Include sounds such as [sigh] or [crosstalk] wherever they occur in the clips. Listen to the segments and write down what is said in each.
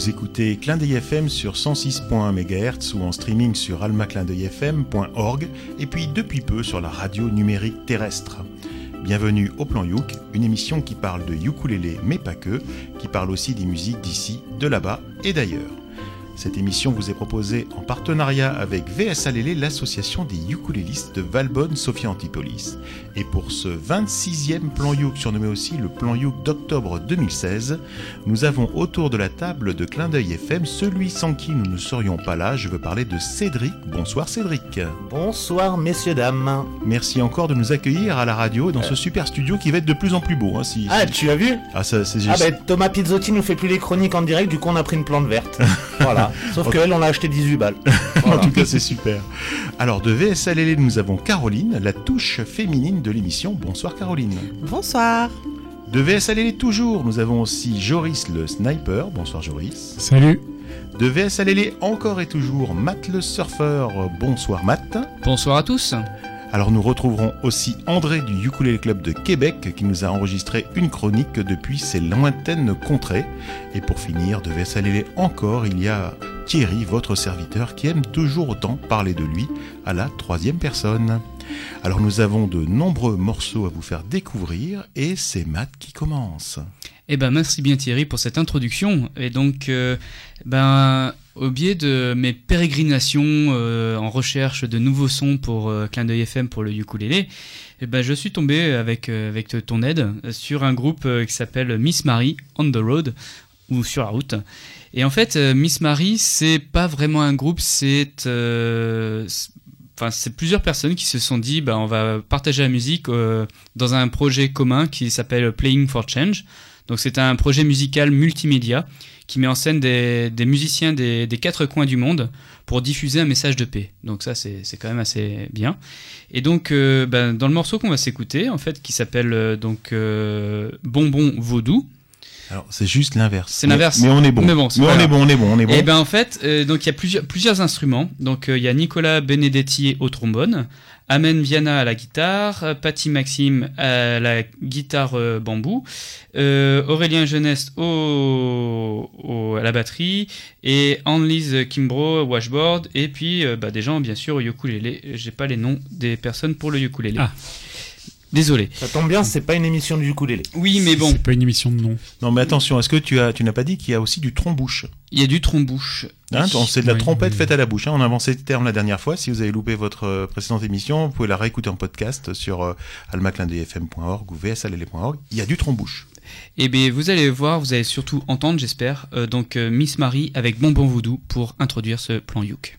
Vous écoutez Clin FM sur 106.1 MHz ou en streaming sur almaclindeuilfm.org et puis depuis peu sur la radio numérique terrestre. Bienvenue au Plan Youk, une émission qui parle de ukulélé mais pas que, qui parle aussi des musiques d'ici, de là-bas et d'ailleurs. Cette émission vous est proposée en partenariat avec VSA Lélé, l'association des ukulélistes de Valbonne, Sophia Antipolis. Et pour ce 26e plan Youk, surnommé aussi le plan Youk d'octobre 2016, nous avons autour de la table de Clin d'œil FM celui sans qui nous ne serions pas là. Je veux parler de Cédric. Bonsoir Cédric. Bonsoir messieurs, dames. Merci encore de nous accueillir à la radio dans ce super studio qui va être de plus en plus beau. Hein, si, Ah, tu as vu? Ah, ça, c'est Ah juste. ben Thomas Pizzotti nous fait plus les chroniques en direct, du coup on a pris une plante verte. [laughs] voilà. Sauf que elle, on l'a acheté 18 balles. [laughs] En tout cas, c'est super. Alors, de VSLL, nous avons Caroline, la touche féminine de l'émission. Bonsoir, Caroline. Bonsoir. De VSLL toujours, nous avons aussi Joris le sniper. Bonsoir, Joris. Salut. De VSLL encore et toujours, Matt le surfeur. Bonsoir, Matt. Bonsoir à tous. Alors, nous retrouverons aussi André du Ukulele Club de Québec qui nous a enregistré une chronique depuis ses lointaines contrées. Et pour finir, de VSLL encore, il y a Thierry, votre serviteur, qui aime toujours autant parler de lui à la troisième personne. Alors nous avons de nombreux morceaux à vous faire découvrir et c'est Matt qui commence. Eh ben merci bien Thierry pour cette introduction. Et donc, euh, ben au biais de mes pérégrinations euh, en recherche de nouveaux sons pour euh, Clin d'œil FM pour le ukulélé, eh ben je suis tombé avec euh, avec ton aide sur un groupe euh, qui s'appelle Miss Marie on the Road ou sur la route. Et en fait, Miss Marie, c'est pas vraiment un groupe, c'est Enfin, c'est plusieurs personnes qui se sont dit, bah, on va partager la musique dans un projet commun qui s'appelle Playing for Change. Donc, c'est un projet musical multimédia qui met en scène des, des musiciens des, des quatre coins du monde pour diffuser un message de paix. Donc, ça, c'est quand même assez bien. Et donc, euh, ben, dans le morceau qu'on va s'écouter, en fait, qui s'appelle euh, donc euh, Bonbon Vaudou, Alors c'est juste l'inverse. C'est l'inverse. Mais, mais on est bon. Mais bon, Mais on est bon, on est bon, on est bon. Et ben en fait, donc il y a plusieurs, plusieurs instruments. Donc il y a Nicolas Benedetti au trombone, Amen Viana à la guitare, Patty Maxime à la guitare euh, bambou, euh, Aurélien Jeunesse au, au- à la batterie et Anne-Lise Kimbro washboard et puis euh, bah, des gens bien sûr au ukulélé. J'ai pas les noms des personnes pour le ukulélé. Ah. Désolé. Ça tombe bien, c'est pas une émission du ukulélé. Oui, mais bon, C'est pas une émission de nom. Non mais attention, est-ce que tu as, tu n'as pas dit qu'il y a aussi du trombouche? Il y a du trombouche. Hein, C'est de la Oui, trompette oui. faite à la bouche. hein. On a avancé le terme la dernière fois. Si vous avez loupé votre euh, précédente émission, vous pouvez la réécouter en podcast sur euh, ou vsalele.org. Il y a du trombouche. Et bien, vous allez voir, vous allez surtout entendre, j'espère, euh, donc euh, Miss Marie avec Bonbon Voodoo pour introduire ce plan Youk.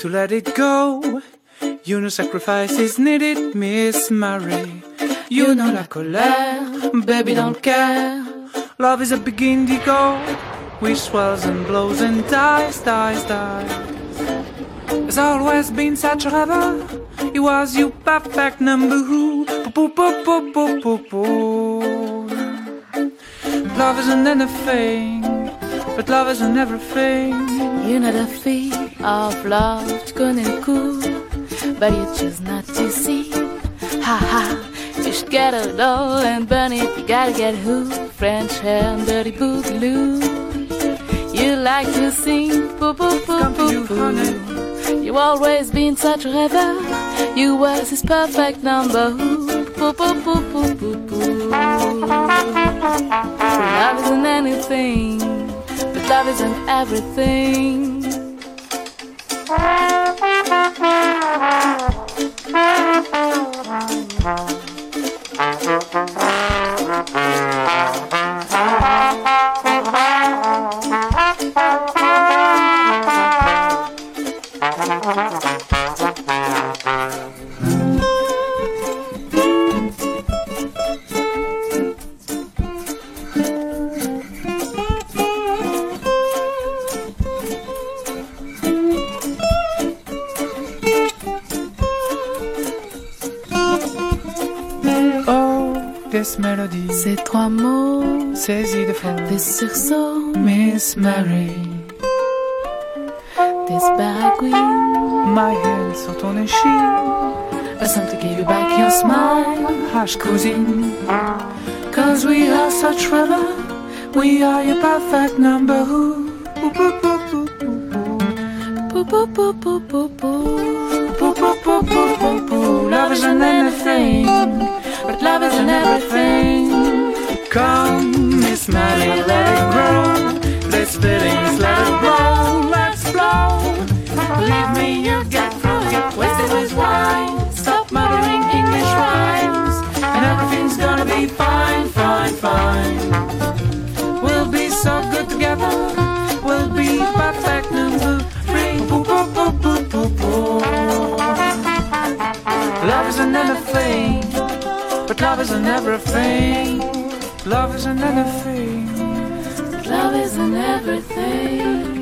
To let it go. You know sacrifice is needed, Miss Mary. You know la colère, baby don't care. Love is a big indigo, which swells and blows and dies, dies, dies. There's always been such a rebel. It was you perfect number who. Love isn't anything, but love isn't everything. You know the feel of love, le coup, but you choose not to see. Ha ha, you should get it all and burn it. You gotta get who? French hair and dirty boogaloo. You like to sing, poo poo poo Come to you, poo poo. You always been such a rebel. You was his perfect number. Poo poo poo poo poo poo. Love isn't anything, but love isn't everything. Sur ton échine. A song to give you back your smile. Hush, cousine. Cause we are such rubber. We are your perfect number. Ooh, ooh, ooh, ooh, ooh, ooh. Boo, boo, boo, but love isn't everything. Love isn't anything. Love isn't everything.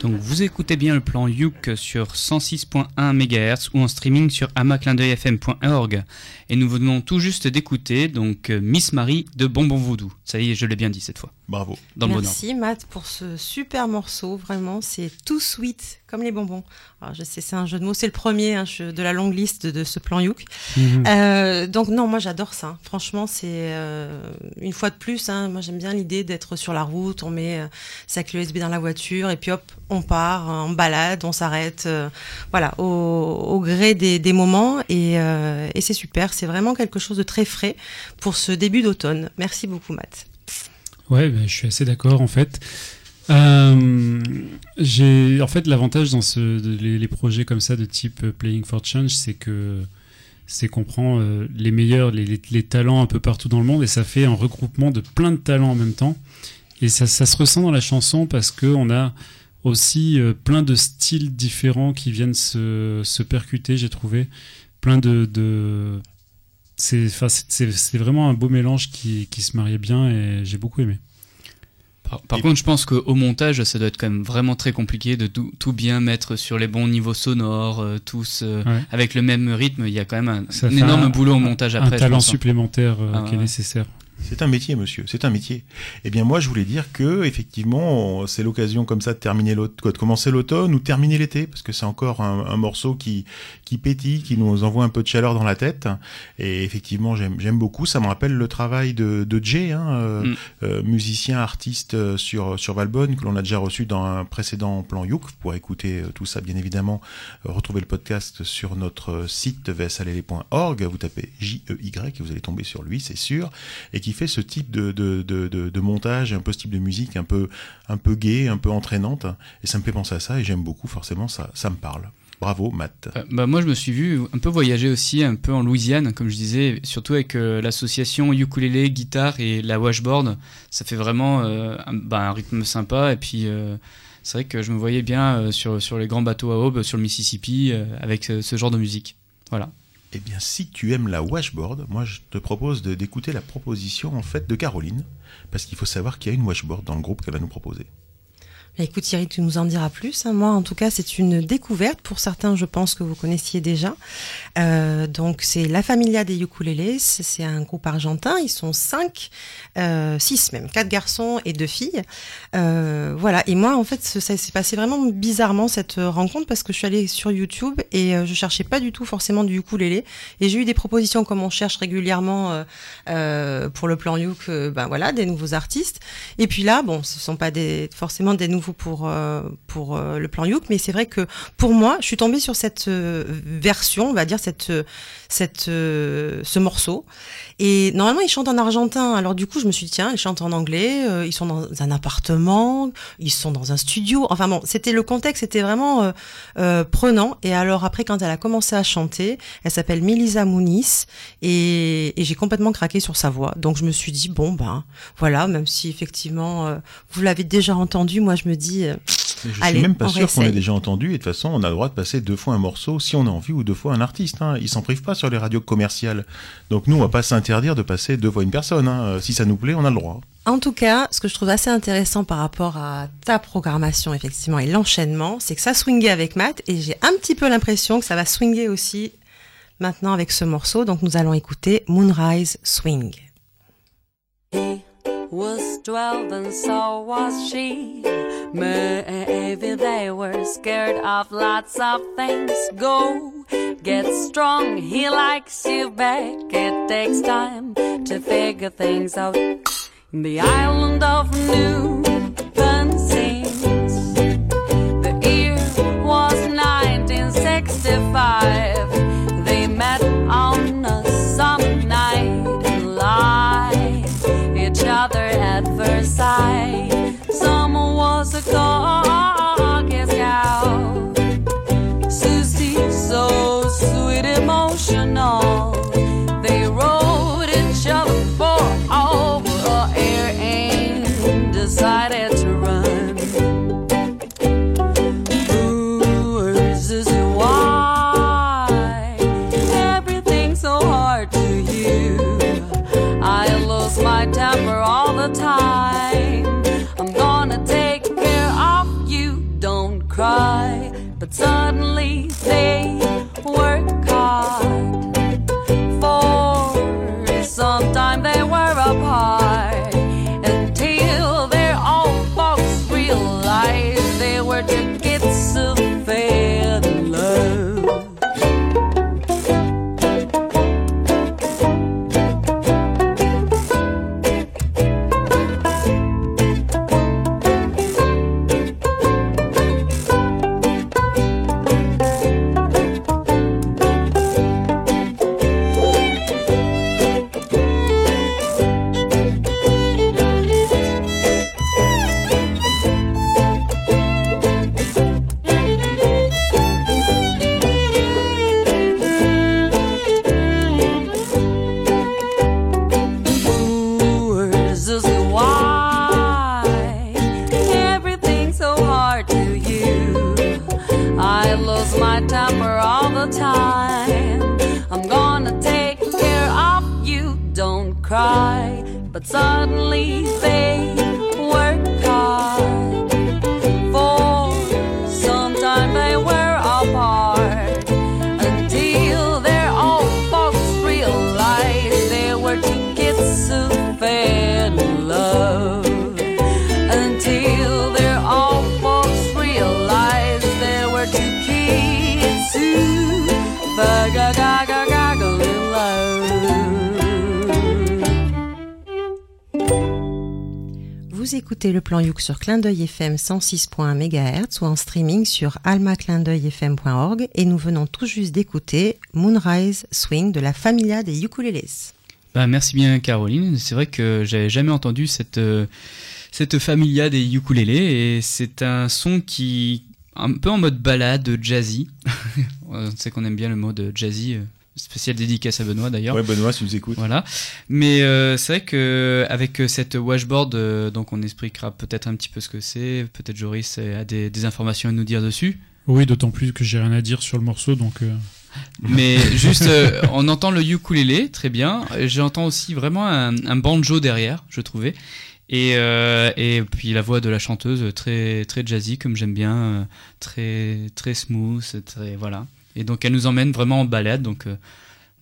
Donc vous écoutez bien le plan Youk sur 106.1 MHz ou en streaming sur amaclindeuilfm.org. Et nous venons tout juste d'écouter donc euh, Miss Marie de Bonbon Voodoo. Ça y est, je l'ai bien dit cette fois, Bravo. dans le. Merci Matt pour ce super morceau, vraiment c'est tout sweet comme les bonbons. Alors je sais c'est un jeu de mots, c'est le premier hein, je- de la longue liste de ce plan Youk. Euh, donc non moi j'adore ça, franchement c'est euh, une fois de plus, hein, moi j'aime bien l'idée d'être sur la route, on met euh, sa clé USB dans la voiture et puis hop on part, on balade, on s'arrête, euh, voilà au, au gré des, des moments et, euh, et c'est super, c'est vraiment quelque chose de très frais pour ce début d'automne. Merci beaucoup Matt. Ouais, bah, je suis assez d'accord en fait. Euh, j'ai en fait l'avantage dans les, projets comme ça de type euh, Playing for Change, c'est que c'est qu'on prend euh, les meilleurs, les, talents un peu partout dans le monde et ça fait un regroupement de plein de talents en même temps. Et ça, ça se ressent dans la chanson parce que on a aussi plein de styles différents qui viennent se, se percuter, j'ai trouvé. Plein de, de c'est vraiment un beau mélange qui, qui se mariait bien et j'ai beaucoup aimé. Par, contre, je pense qu'au montage, ça doit être quand même vraiment très compliqué de tout, tout bien mettre sur les bons niveaux sonores, euh, tous euh, Ouais. avec le même rythme. Il y a quand même un, énorme un- boulot au montage après. un talent hein. supplémentaire euh, Ah qui est nécessaire. C'est un métier, monsieur, c'est un métier. Eh bien, moi, je voulais dire que, effectivement, c'est l'occasion comme ça de terminer l'aut- quoi, de commencer l'automne ou terminer l'été, parce que c'est encore un, un morceau qui, qui pétille, qui nous envoie un peu de chaleur dans la tête. Et effectivement, j'aime, beaucoup. Ça me rappelle le travail de, de Jay, hein, euh, Mm. euh, musicien, artiste euh, sur, sur Valbonne, que l'on a déjà reçu dans un précédent plan Youk. Vous pourrez écouter tout ça, bien évidemment, retrouver le podcast sur notre site vsalele.org. Vous tapez J-E-Y et vous allez tomber sur lui, c'est sûr et qui fait ce type de, de, de, de, montage, un peu ce type de musique un peu, un peu gay, un peu entraînante. Et ça me fait penser à ça et j'aime beaucoup, forcément, ça, ça me parle. Bravo, Matt. Euh, bah, moi, je me suis vu un peu voyager aussi, un peu en Louisiane, comme je disais, surtout avec euh, l'association ukulélé, guitare et la washboard. Ça fait vraiment euh, un, bah, un rythme sympa. Et puis, c'est vrai que je me voyais bien sur, sur les grands bateaux à aube, sur le Mississippi, avec ce genre de musique. Voilà. Eh bien, si tu aimes la washboard, moi, je te propose d'écouter la proposition, en fait, de Caroline. Parce qu'il faut savoir qu'il y a une washboard dans le groupe qu'elle va nous proposer. Bah, Écoute Thierry, tu nous en diras plus. hein. Moi, en tout cas, c'est une découverte. Pour certains, je pense que vous connaissiez déjà. Euh, donc, c'est La Familia des Ukulélés. C'est un groupe argentin. Ils sont cinq, euh, six même, quatre garçons et deux filles. Euh, voilà. Et moi, en fait, ça s'est passé vraiment bizarrement cette rencontre parce que je suis allée sur YouTube et euh, je cherchais pas du tout forcément du ukulélé. Et j'ai eu des propositions comme on cherche régulièrement euh, euh, pour le plan euh, ben voilà, des nouveaux artistes. Et puis là, bon, ce sont pas des, forcément des nouveaux pour euh, pour euh, le plan Youk, mais c'est vrai que pour moi, je suis tombée sur cette euh, version, on va dire cette cette euh, ce morceau. Et normalement, ils chantent en argentin. Alors du coup, je me suis dit tiens, ils chantent en anglais. euh, ils sont dans un appartement, ils sont dans un studio. Enfin bon, c'était le contexte, était vraiment euh, prenant. Et alors après, quand elle a commencé à chanter, elle s'appelle Melissa Muniz et, et j'ai complètement craqué sur sa voix. Donc je me suis dit bon ben voilà, même si effectivement vous l'avez déjà entendu, moi je me dis je Allez, suis même pas sûr qu'on ait réessaye. déjà entendu. Et de toute façon, on a le droit de passer deux fois un morceau si on a envie ou deux fois un artiste. Hein. Ils s'en privent pas sur les radios commerciales. Donc nous, on va pas s'interdire de passer deux fois une personne. Hein. Euh, Si ça nous plaît, on a le droit. En tout cas, ce que je trouve assez intéressant par rapport à ta programmation, effectivement, et l'enchaînement, c'est que ça swingait avec Matt, et j'ai un petit peu l'impression que ça va swinguer aussi maintenant avec ce morceau. Donc nous allons écouter Moonrise Swing. Was twelve and so was she. Maybe they were scared of lots of things. Go get strong, he likes you back. It takes time to figure things out. In the island of New Sings. The year was 1965. Écoutez le plan Youk sur Clin d'œil FM 106.1 MHz ou en streaming sur almaclindeuilfm.org et nous venons tout juste d'écouter Moonrise Swing de la Familia des Ukuleles. Bah, merci bien Caroline. C'est vrai que j'avais jamais entendu cette euh, cette familia des ukulélés et c'est un son qui un peu en mode balade jazzy. [laughs] On sait qu'on aime bien le mode jazzy. Euh, Spécial dédicace à Benoît d'ailleurs. Ouais, Benoît, si tu nous écoutes. Voilà. Mais euh, c'est vrai que avec cette washboard, euh, donc on expliquera peut-être un petit peu ce que c'est. Peut-être Joris a des, des informations à nous dire dessus. Oui, d'autant plus que j'ai rien à dire sur le morceau, donc euh, Mais juste, euh, on entend le ukulélé, très bien. J'entends aussi vraiment un, un banjo derrière, je trouvais. Et, euh, et puis la voix de la chanteuse, très, très jazzy, comme j'aime bien, euh, très, très smooth, très, voilà. Et donc elle nous emmène vraiment en balade, donc euh,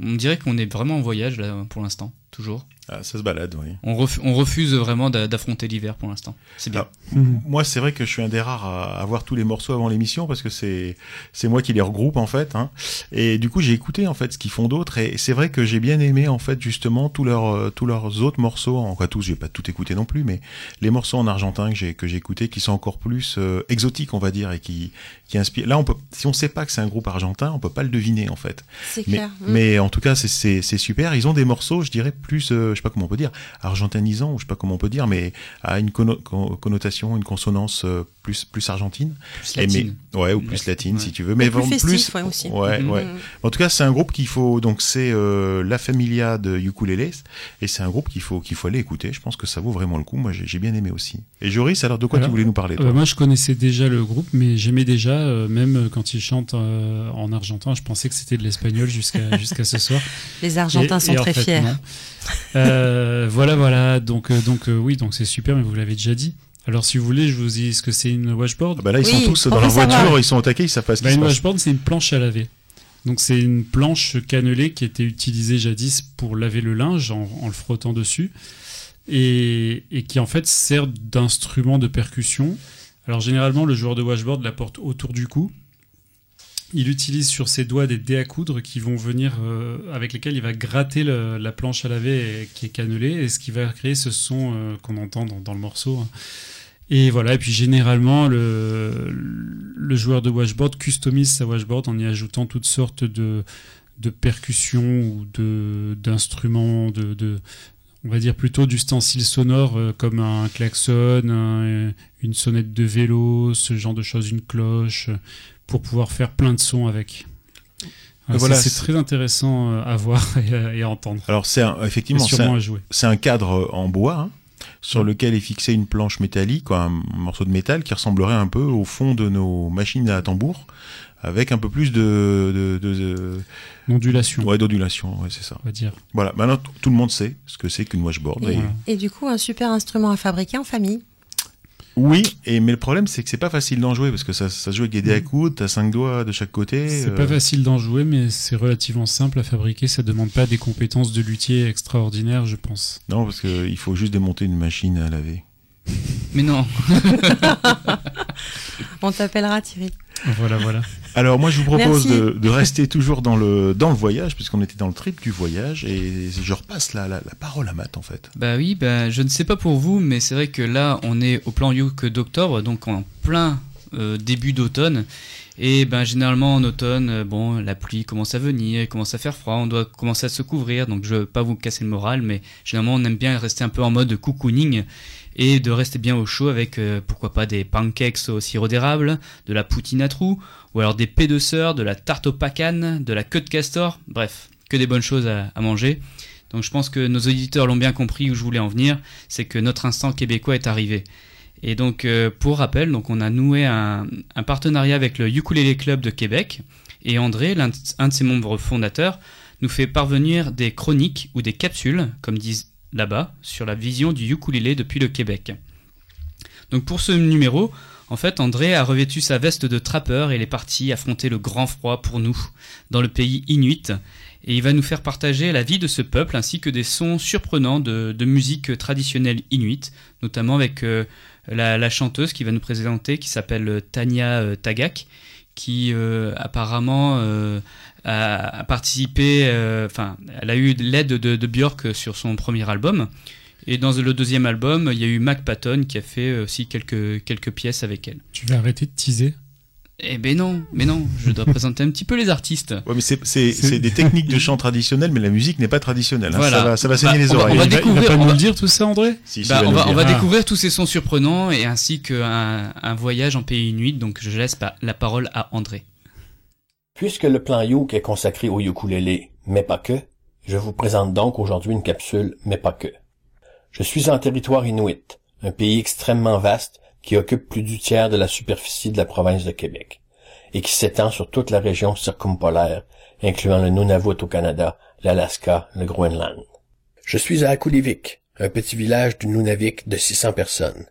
on dirait qu'on est vraiment en voyage là pour l'instant, toujours. Ah, ça se balade, oui. On, ref- on refuse vraiment d'a- d'affronter l'hiver pour l'instant. C'est bien. Ah, Moi, c'est vrai que je suis un des rares à avoir tous les morceaux avant l'émission parce que c'est c'est moi qui les regroupe en fait. Hein. Et du coup, j'ai écouté en fait ce qu'ils font d'autres et c'est vrai que j'ai bien aimé en fait justement tous leurs euh, tous leurs autres morceaux. En quoi tous, j'ai pas tout écouté non plus, mais les morceaux en argentin que j'ai que j'ai écoutés qui sont encore plus euh, exotiques, on va dire, et qui qui inspirent. Là, on peut si on sait pas que c'est un groupe argentin, on peut pas le deviner en fait. C'est Mais, clair. Mm. mais en tout cas, c'est super. Ils ont des morceaux, je dirais, plus, euh, je sais pas comment on peut dire, argentinisants, ou je sais pas comment on peut dire, mais à une conno- con- connotation, une consonance euh, plus, plus argentine. Plus latine. mais, ouais, ou plus latine, Ouais. si tu veux. Mais plus vraiment festif, ouais, aussi. Ouais, Mhm. ouais. En tout cas, c'est un groupe qu'il faut. Donc, c'est euh, la Familia de Ukuleles, et c'est un groupe qu'il faut qu'il faut aller écouter. Je pense que ça vaut vraiment le coup. Moi, j'ai bien aimé aussi. Et Joris, alors de quoi Alors, tu voulais nous parler toi Euh, moi, je connaissais déjà le groupe, mais j'aimais déjà, euh, même quand ils chantent euh, en argentin, je pensais que c'était de l'espagnol jusqu'à [laughs] jusqu'à ce soir. Les Argentins Et- sont et en très fait, fiers. Euh, voilà, voilà. Donc, donc euh, oui, donc c'est super, mais vous l'avez déjà dit. Alors, si vous voulez, je vous dis ce que c'est une washboard. Ah bah Là, ils Oui, sont tous dans leur savoir. voiture, ils sont au taquet, ils savent pas ce Bah, une passe. washboard, c'est une planche à laver. Donc c'est une planche cannelée qui était utilisée jadis pour laver le linge en, en le frottant dessus et, et qui en fait sert d'instrument de percussion. Alors généralement le joueur de washboard la porte autour du cou. Il utilise sur ses doigts des dés à coudre qui vont venir euh, avec lesquels il va gratter le- la planche à laver et- qui est cannelée et ce qui va créer ce son euh, qu'on entend dans, dans le morceau. hein. Et voilà, et puis généralement, le, le joueur de washboard customise sa washboard en y ajoutant toutes sortes de, de percussions ou de d'instruments, de, de, on va dire plutôt d'ustensiles sonores euh, comme un klaxon, un- une sonnette de vélo, ce genre de choses, une cloche, euh, pour pouvoir faire plein de sons avec. Alors, Voilà, ça, c'est très intéressant euh, à voir [laughs] et à, et à entendre. Alors c'est effectivement c'est sûrement un, à jouer. c'est un cadre en bois hein, sur lequel est fixée une planche métallique, quoi, un morceau de métal qui ressemblerait un peu au fond de nos machines à tambour, avec un peu plus de, de, de- de- ouais, d'ondulation, ouais, c'est ça. on va dire. Voilà, maintenant tout le monde sait ce que c'est qu'une washboard. Et, et- Voilà. et du coup, un super instrument à fabriquer en famille. Oui, et mais le problème c'est que c'est pas facile d'en jouer parce que ça, ça se joue avec des dés à coudre, t'as cinq doigts de chaque côté. C'est euh, pas facile d'en jouer, mais c'est relativement simple à fabriquer. Ça demande pas des compétences de luthier extraordinaires, je pense. Non, parce qu'il faut juste démonter une machine à laver. Mais non. [laughs] On t'appellera Thierry. Voilà, voilà. Alors moi je vous propose de, de rester toujours dans le dans le voyage puisqu'on était dans le trip du voyage et je repasse la, la, la parole à Matt en fait. Bah oui, bah, je ne sais pas pour vous, mais c'est vrai que là, on est au plan Youk d'octobre, donc en plein euh, début d'automne. Et ben généralement en automne, euh, bon, la pluie commence à venir, il commence à faire froid, on doit commencer à se couvrir. Donc je veux pas vous casser le moral, mais généralement on aime bien rester un peu en mode cocooning et de rester bien au chaud avec euh, pourquoi pas des pancakes au sirop d'érable, de la poutine à trous, ou alors des pets de sœur, de la tarte au pacane, de la queue de castor. Bref, que des bonnes choses à- manger. Donc je pense que nos auditeurs l'ont bien compris où je voulais en venir, c'est que notre instant québécois est arrivé. Et donc euh, pour rappel, donc on a noué un, partenariat avec le Ukulele Club de Québec et André, l'un un de ses membres fondateurs, nous fait parvenir des chroniques ou des capsules, comme disent là-bas, sur la vision du ukulélé depuis le Québec. Donc pour ce numéro, en fait, André a revêtu sa veste de trappeur et il est parti affronter le grand froid pour nous, dans le pays inuit, et il va nous faire partager la vie de ce peuple ainsi que des sons surprenants de, musique traditionnelle inuite, notamment avec euh, la, chanteuse qui va nous présenter qui s'appelle Tania euh, Tagak, qui euh, apparemment a, a participé, euh, enfin, elle a eu l'aide de, de Björk sur son premier album. Et dans le deuxième album, il y a eu Mac Patton qui a fait aussi quelques, quelques pièces avec elle. Tu vas arrêter de teaser? Eh ben non, mais non, je dois [laughs] présenter un petit peu les artistes. Ouais, mais c'est c'est C'est- c'est des techniques de chant traditionnelles, mais la musique n'est pas traditionnelle. hein. Voilà. Ça va ça va Bah, saigner les on va- oreilles. on va il découvrir- pas on nous va- le dire tout ça, André? Si, si, Bah, on va, on va. Ah. découvrir tous ces sons surprenants et ainsi qu'un un voyage en pays inuit. Donc je laisse la parole à André. Puisque le plan Youk est consacré au ukulélé, mais pas que, je vous présente donc aujourd'hui une capsule, mais pas que. Je suis en territoire inuit, un pays extrêmement vaste qui occupe plus du tiers de la superficie de la province de Québec, et qui s'étend sur toute la région circumpolaire, incluant le Nunavut au Canada, l'Alaska, le Groenland. Je suis à Akulivik, un petit village du Nunavik de 600 personnes.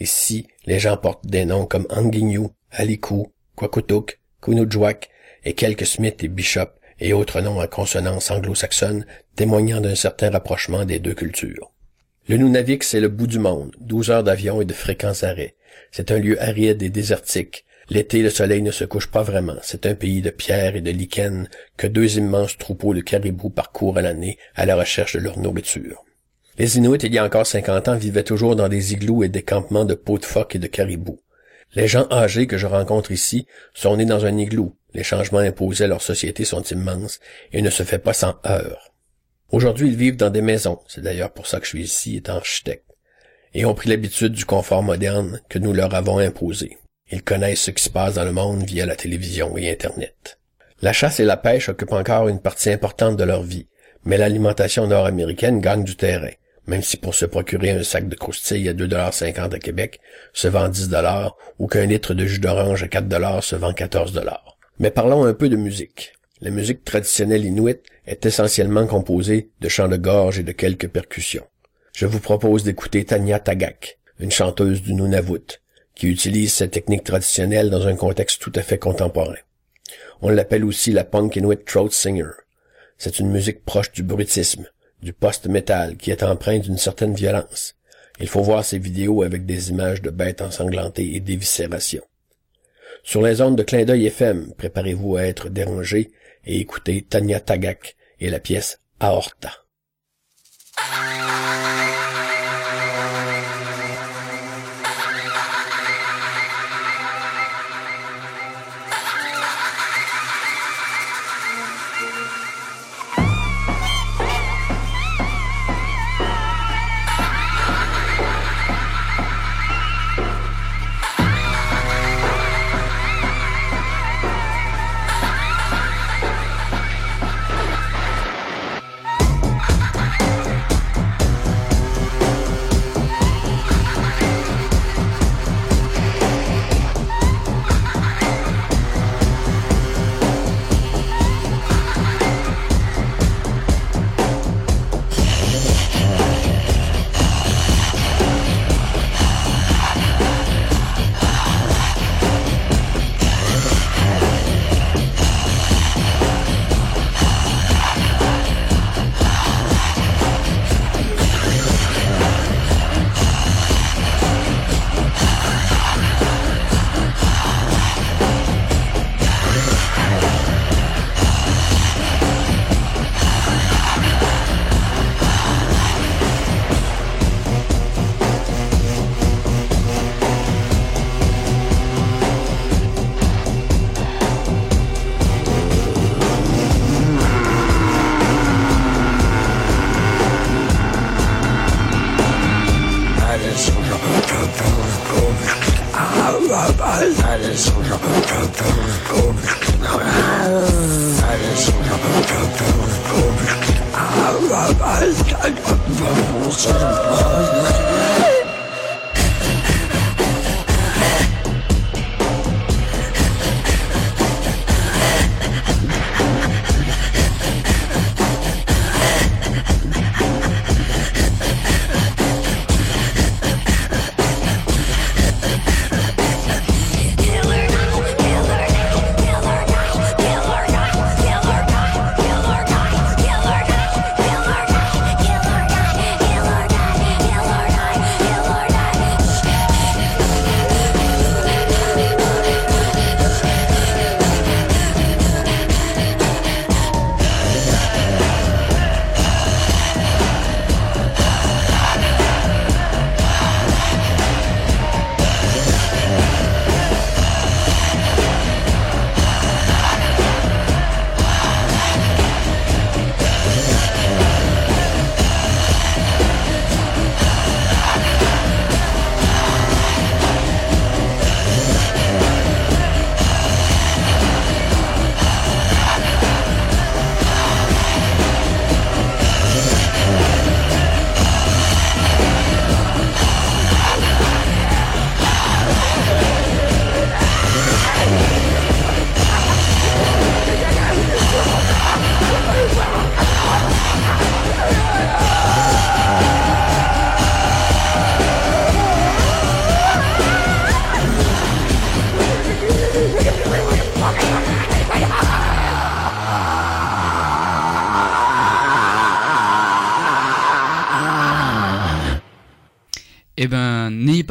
Ici, les gens portent des noms comme Anguignou, Aliku, Kwakutuk, Kunujwak et quelques Smith et Bishop et autres noms à consonance anglo-saxonne témoignant d'un certain rapprochement des deux cultures. Le Nunavik, c'est le bout du monde, 12 heures d'avion et de fréquents arrêts. C'est un lieu aride et désertique. L'été, le soleil ne se couche pas vraiment. C'est un pays de pierres et de lichens que deux immenses troupeaux de caribous parcourent à l'année à la recherche de leur nourriture. Les Inuits, il y a encore 50 ans, vivaient toujours dans des igloos et des campements de peaux de phoques et de caribous. Les gens âgés que je rencontre ici sont nés dans un igloo. Les changements imposés à leur société sont immenses et ne se fait pas sans heurts. Aujourd'hui, ils vivent dans des maisons. C'est d'ailleurs pour ça que je suis ici, étant architecte. Et ont pris l'habitude du confort moderne que nous leur avons imposé. Ils connaissent ce qui se passe dans le monde via la télévision et Internet. La chasse et la pêche occupent encore une partie importante de leur vie, mais l'alimentation nord-américaine gagne du terrain, même si pour se procurer un sac de croustilles à 2,50$ à Québec se vend 10$ ou qu'un litre de jus d'orange à 4$ se vend 14$. Mais parlons un peu de musique. La musique traditionnelle inuite est essentiellement composée de chants de gorge et de quelques percussions. Je vous propose d'écouter Tanya Tagak, une chanteuse du Nunavut, qui utilise cette technique traditionnelle dans un contexte tout à fait contemporain. On l'appelle aussi la punk inuit throat singer. C'est une musique proche du bruitisme, du post-metal qui est empreinte d'une certaine violence. Il faut voir ces vidéos avec des images de bêtes ensanglantées et d'éviscération. Sur les ondes de clin d'œil FM, préparez-vous à être dérangé et écoutez Tanya Tagak et la pièce Aorta.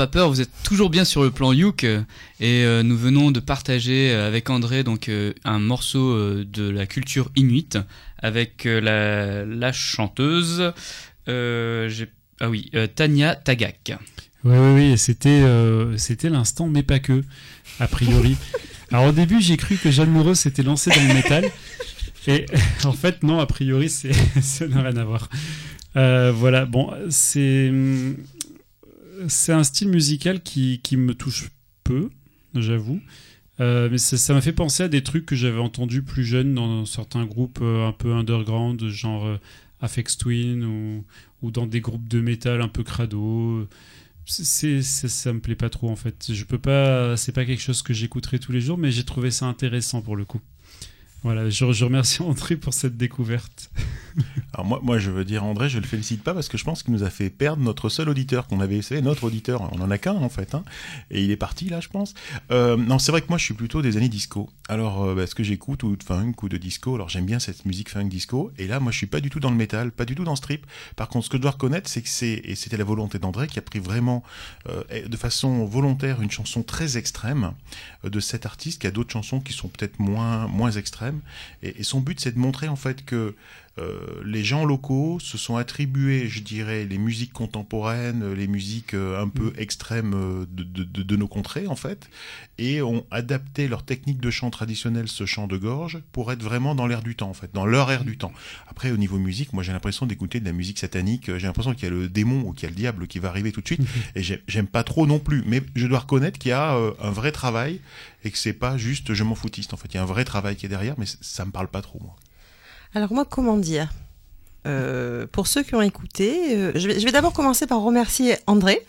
Pas peur, vous êtes toujours bien sur le plan Youk euh, et euh, nous venons de partager euh, avec André donc euh, un morceau euh, de la culture inuite avec la, la chanteuse ah oui Tanya Tagak. Oui, oui, oui, c'était c'était l'instant, mais pas que, a priori. [laughs] Alors au début, j'ai cru que Jeanne Moreau s'était lancé dans le métal. Et [laughs] en fait, non, a priori, c'est [laughs] ça n'a rien à voir. Euh, voilà, bon, c'est c'est un style musical qui, qui me touche peu, j'avoue. Euh, mais ça m'a fait penser à des trucs que j'avais entendus plus jeune dans certains groupes euh, un peu underground, genre euh, Aphex Twin ou, ou dans des groupes de métal un peu crado. C'est- ça me plaît pas trop en fait. Je peux pas, c'est pas quelque chose que j'écouterai tous les jours, mais j'ai trouvé ça intéressant pour le coup. Voilà, je, remercie André pour cette découverte. Alors moi, moi, je veux dire André, je le félicite pas parce que je pense qu'il nous a fait perdre notre seul auditeur qu'on avait, c'est notre auditeur, on en a qu'un en fait, hein, et il est parti là, je pense. Euh, non, c'est vrai que moi, je suis plutôt des années disco. Alors, euh, bah, ce que j'écoute ou funk ou de disco, alors j'aime bien cette musique funk disco, et là, moi, je suis pas du tout dans le métal, pas du tout dans le strip. Par contre, ce que je dois reconnaître, c'est que c'est et c'était la volonté d'André qui a pris vraiment euh, de façon volontaire une chanson très extrême euh, de cet artiste qui a d'autres chansons qui sont peut-être moins moins extrêmes, et, son but, c'est de montrer en fait que les gens locaux se sont attribués, je dirais, les musiques contemporaines, les musiques euh, un peu extrêmes euh, de, de, de, nos contrées, en fait, et ont adapté leur technique de chant traditionnelle, ce chant de gorge, pour être vraiment dans l'air du temps, en fait, dans leur air du temps. Après, au niveau musique, moi j'ai l'impression d'écouter de la musique satanique, j'ai l'impression qu'il y a le démon ou qu'il y a le diable qui va arriver tout de suite, et j'ai- j'aime pas trop non plus, mais je dois reconnaître qu'il y a euh, un vrai travail, et que c'est pas juste je m'en foutiste, en fait, il y a un vrai travail qui est derrière, mais ça me parle pas trop, moi. Alors moi, comment dire? Euh, Pour ceux qui ont écouté, euh, je vais, je vais d'abord commencer par remercier André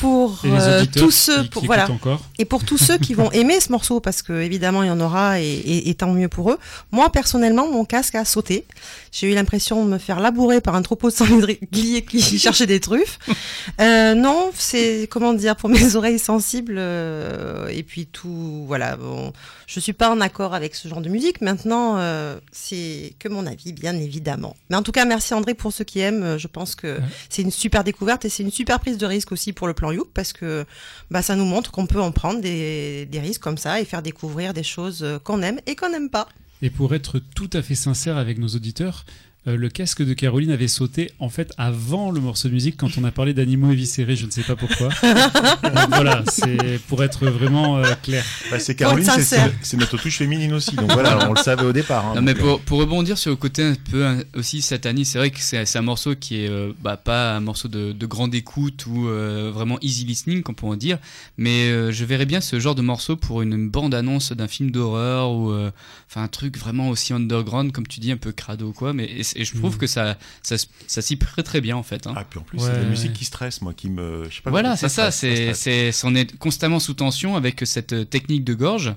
pour euh, tous ceux, qui, pour, qui voilà, encore. et pour tous ceux qui vont aimer ce morceau, parce que évidemment il y en aura et, et- et tant mieux pour eux. Moi personnellement, mon casque a sauté. J'ai eu l'impression de me faire labourer par un troupeau de sangliers qui [laughs] cherchait des truffes. Euh, non, c'est comment dire pour mes oreilles sensibles euh, et puis tout. Voilà, bon, je suis pas en accord avec ce genre de musique. Maintenant, c'est que mon avis, bien évidemment. Mais en tout cas, merci André pour ceux qui aiment. Je pense que c'est une super découverte et c'est une super prise de risque aussi pour le plan Youk parce que bah, ça nous montre qu'on peut en prendre des, des risques comme ça et faire découvrir des choses euh, qu'on aime et qu'on n'aime pas. Et pour être tout à fait sincère avec nos auditeurs, euh, le casque de Caroline avait sauté en fait avant le morceau de musique quand on a parlé d'animaux éviscérés, je ne sais pas pourquoi. Donc [laughs] voilà, c'est pour être vraiment euh, clair. Bah, c'est Caroline, c'est- notre touche féminine aussi. Donc voilà, on le savait au départ. hein, Non, mais pour, pour rebondir sur le côté un peu hein, aussi satanique, c'est vrai que c'est un morceau qui est euh, bah, pas un morceau de, de grande écoute ou euh, vraiment easy listening, qu'on pourrait dire, mais euh, je verrais bien ce genre de morceau pour une bande-annonce d'un film d'horreur ou euh, enfin un truc vraiment aussi underground, comme tu dis, un peu crado quoi, mais et, je trouve Mhm. que ça, ça, ça s'y prête très bien en fait. hein. Ah, puis en plus, Ouais, c'est la musique qui stresse, moi, qui me. Je sais pas Voilà, ça c'est ça, c'est, c'est, on est constamment sous tension avec cette euh, technique de gorge.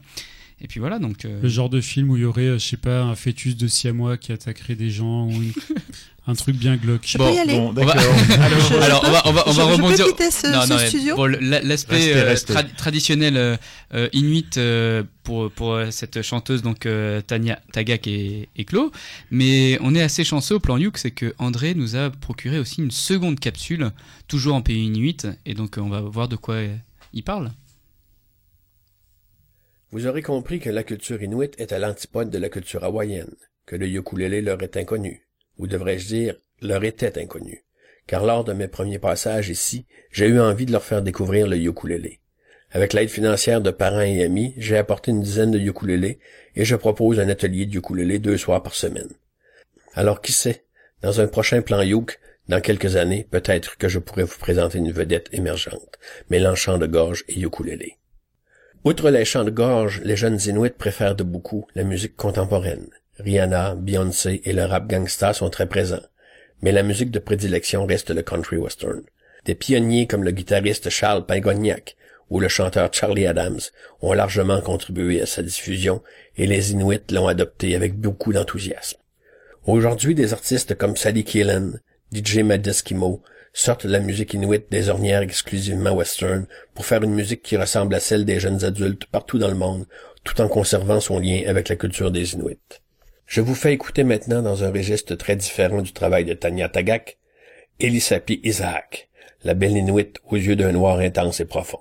Et puis voilà, donc. euh, Le genre de film où il y aurait, euh, je sais pas, un fœtus de siamois qui attaquerait des gens ou une- [laughs] un truc bien glauque. Je Bon, peux y aller. Bon, On va- d'accord. [laughs] Alors, Je- on va, on va, on je, va je rebondir. peux quitter ce, Non, ce non, studio bon, l'aspect euh, tra- traditionnel euh, euh, inuit euh, pour pour euh, cette chanteuse donc euh, Tania Tagak et, et Clo, mais on est assez chanceux au plan Youk, c'est que André nous a procuré aussi une seconde capsule, toujours en pays inuit, et donc euh, on va voir de quoi euh, il parle. Vous aurez compris que la culture inuite est à l'antipode de la culture hawaïenne, que le ukulélé leur est inconnu, ou devrais-je dire, leur était inconnu, car lors de mes premiers passages ici, j'ai eu envie de leur faire découvrir le ukulélé. Avec l'aide financière de parents et amis, j'ai apporté une dizaine de ukulélés et je propose un atelier de ukulélé deux soirs par semaine. Alors qui sait, dans un prochain plan Youk, dans quelques années, peut-être que je pourrais vous présenter une vedette émergente, mêlant chant de gorge et ukulélé. Outre les chants de gorge, les jeunes Inuits préfèrent de beaucoup la musique contemporaine. Rihanna, Beyoncé et le rap gangsta sont très présents. Mais la musique de prédilection reste le country western. Des pionniers comme le guitariste Charles Pagognac ou le chanteur Charlie Adams ont largement contribué à sa diffusion et les Inuits l'ont adopté avec beaucoup d'enthousiasme. Aujourd'hui, des artistes comme Sally Keelan, DJ Madeskimo sortent la musique inuite des ornières exclusivement western pour faire une musique qui ressemble à celle des jeunes adultes partout dans le monde, tout en conservant son lien avec la culture des Inuits. Je vous fais écouter maintenant dans un registre très différent du travail de Tanya Tagak, Elisapi Isaac, la belle Inuit aux yeux d'un noir intense et profond.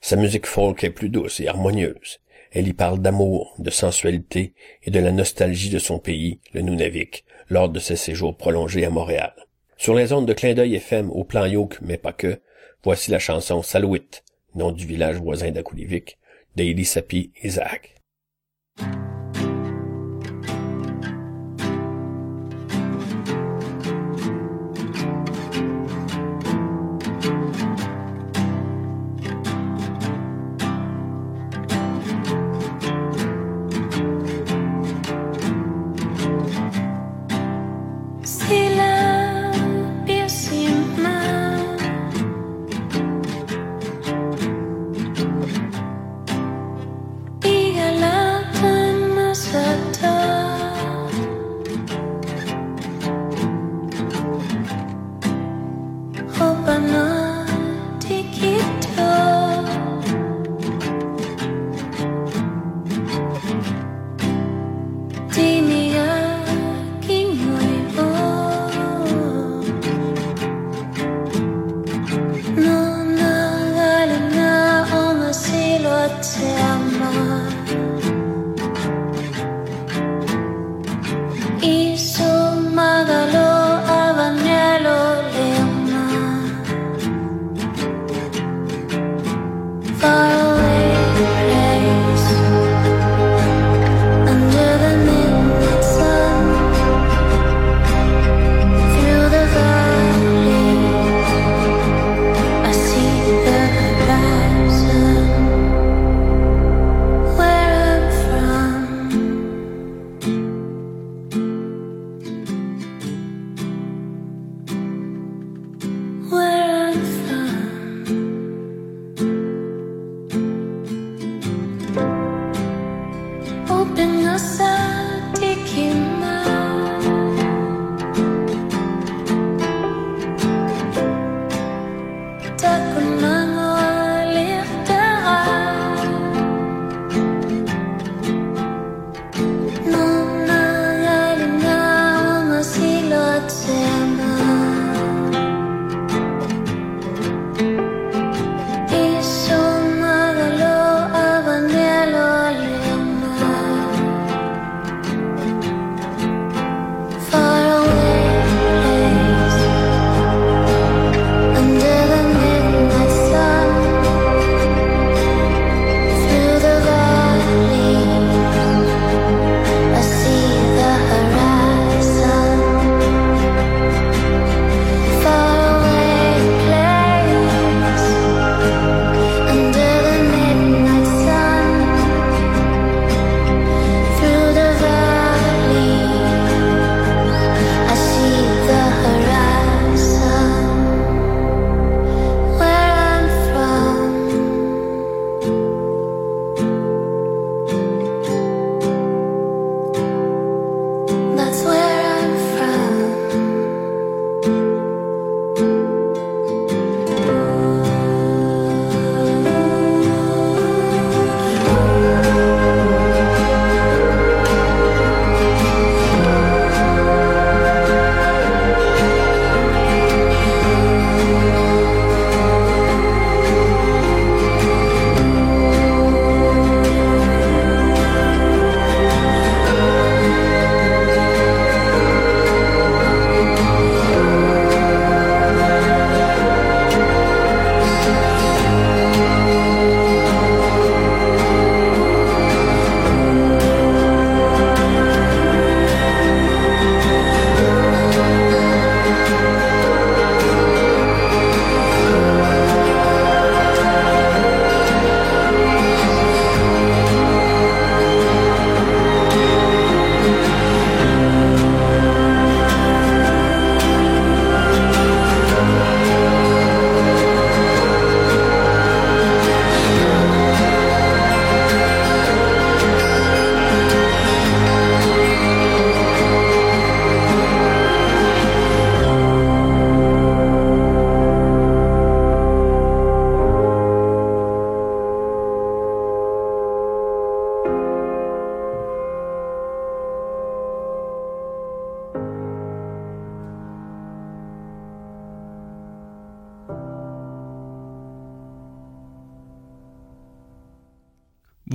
Sa musique folk est plus douce et harmonieuse. Elle y parle d'amour, de sensualité et de la nostalgie de son pays, le Nunavik, lors de ses séjours prolongés à Montréal. Sur les ondes de clin d'œil FM au plan Yoke, mais pas que, voici la chanson Salouit, nom du village voisin d'Akulivik, d'Eli Sapi Isaac.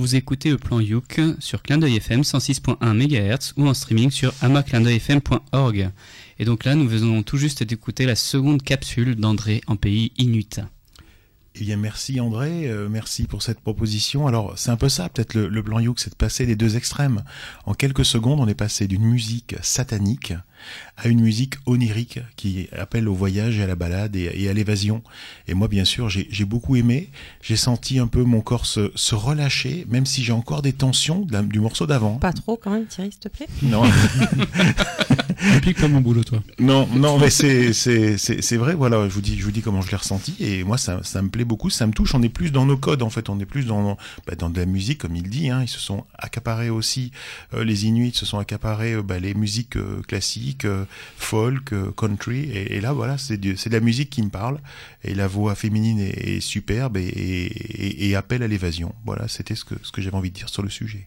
Vous écoutez le plan Youk sur Clin d'œil FM 106.1 MHz ou en streaming sur amaclindeuilfm.org. Et donc là, nous venons tout juste d'écouter la seconde capsule d'André en pays inuit. Eh bien, merci André, euh, merci pour cette proposition. Alors, c'est un peu ça, peut-être le, le plan Youk, c'est de passer des deux extrêmes. En quelques secondes, on est passé d'une musique satanique à une musique onirique qui appelle au voyage et à la balade et, et à l'évasion. Et moi, bien sûr, j'ai j'ai beaucoup aimé. J'ai senti un peu mon corps se, se relâcher, même si j'ai encore des tensions de la- du morceau d'avant. Pas trop quand même, Thierry, s'il te plaît. Non. [laughs] Pique pas mon boulot, toi. Non, non, mais c'est c'est c'est c'est vrai. Voilà, je vous dis je vous dis comment je l'ai ressenti et moi ça ça me plaît beaucoup, ça me touche. On est plus dans nos codes en fait, on est plus dans bah, dans de la musique comme il dit. Hein, ils se sont accaparés aussi euh, les Inuits se sont accaparés euh, bah, les musiques euh, classiques, euh, folk, euh, country et, là voilà c'est c'est de la musique qui me parle et la voix féminine est, superbe et, et, appelle à l'évasion. Voilà, c'était ce que ce que j'avais envie de dire sur le sujet.